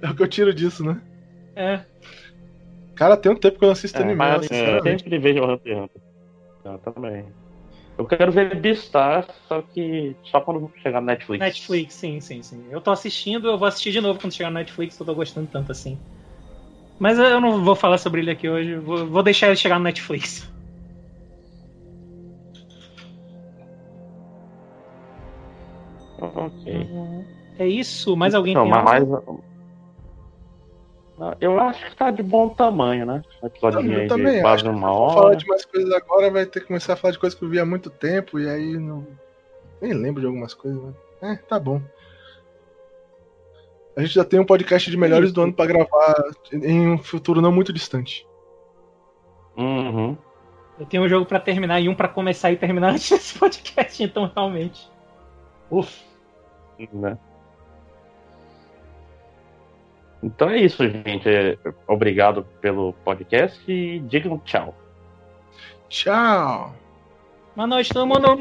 Speaker 2: É o que eu tiro disso, né?
Speaker 1: É.
Speaker 2: Cara, tem um tempo que eu não assisto é, anime. Mas,
Speaker 3: é, sempre vejo Hunter x Hunter. Eu também. Eu quero ver Beastars, só que só quando chegar no Netflix.
Speaker 1: Netflix, sim, sim, sim. Eu tô assistindo, eu vou assistir de novo quando chegar no Netflix, eu tô gostando tanto assim. Mas eu não vou falar sobre ele aqui hoje, vou, vou deixar ele chegar no Netflix.
Speaker 3: Ok.
Speaker 1: É isso? Mais alguém
Speaker 3: não, tem mais... Eu acho que tá de bom tamanho, né?
Speaker 2: Episódio aí de quase uma hora. Falar de mais coisas agora, vai ter que começar a falar de coisas que eu vi há muito tempo, e aí não. Nem lembro de algumas coisas, né? É, tá bom. A gente já tem um podcast de melhores do ano para gravar em um futuro não muito distante.
Speaker 3: Uhum.
Speaker 1: Eu tenho um jogo para terminar e um para começar e terminar antes desse podcast, então realmente. Uf.
Speaker 3: Né? Então é isso, gente. Obrigado pelo podcast e digam tchau.
Speaker 2: Tchau.
Speaker 1: Boa noite, todo mundo.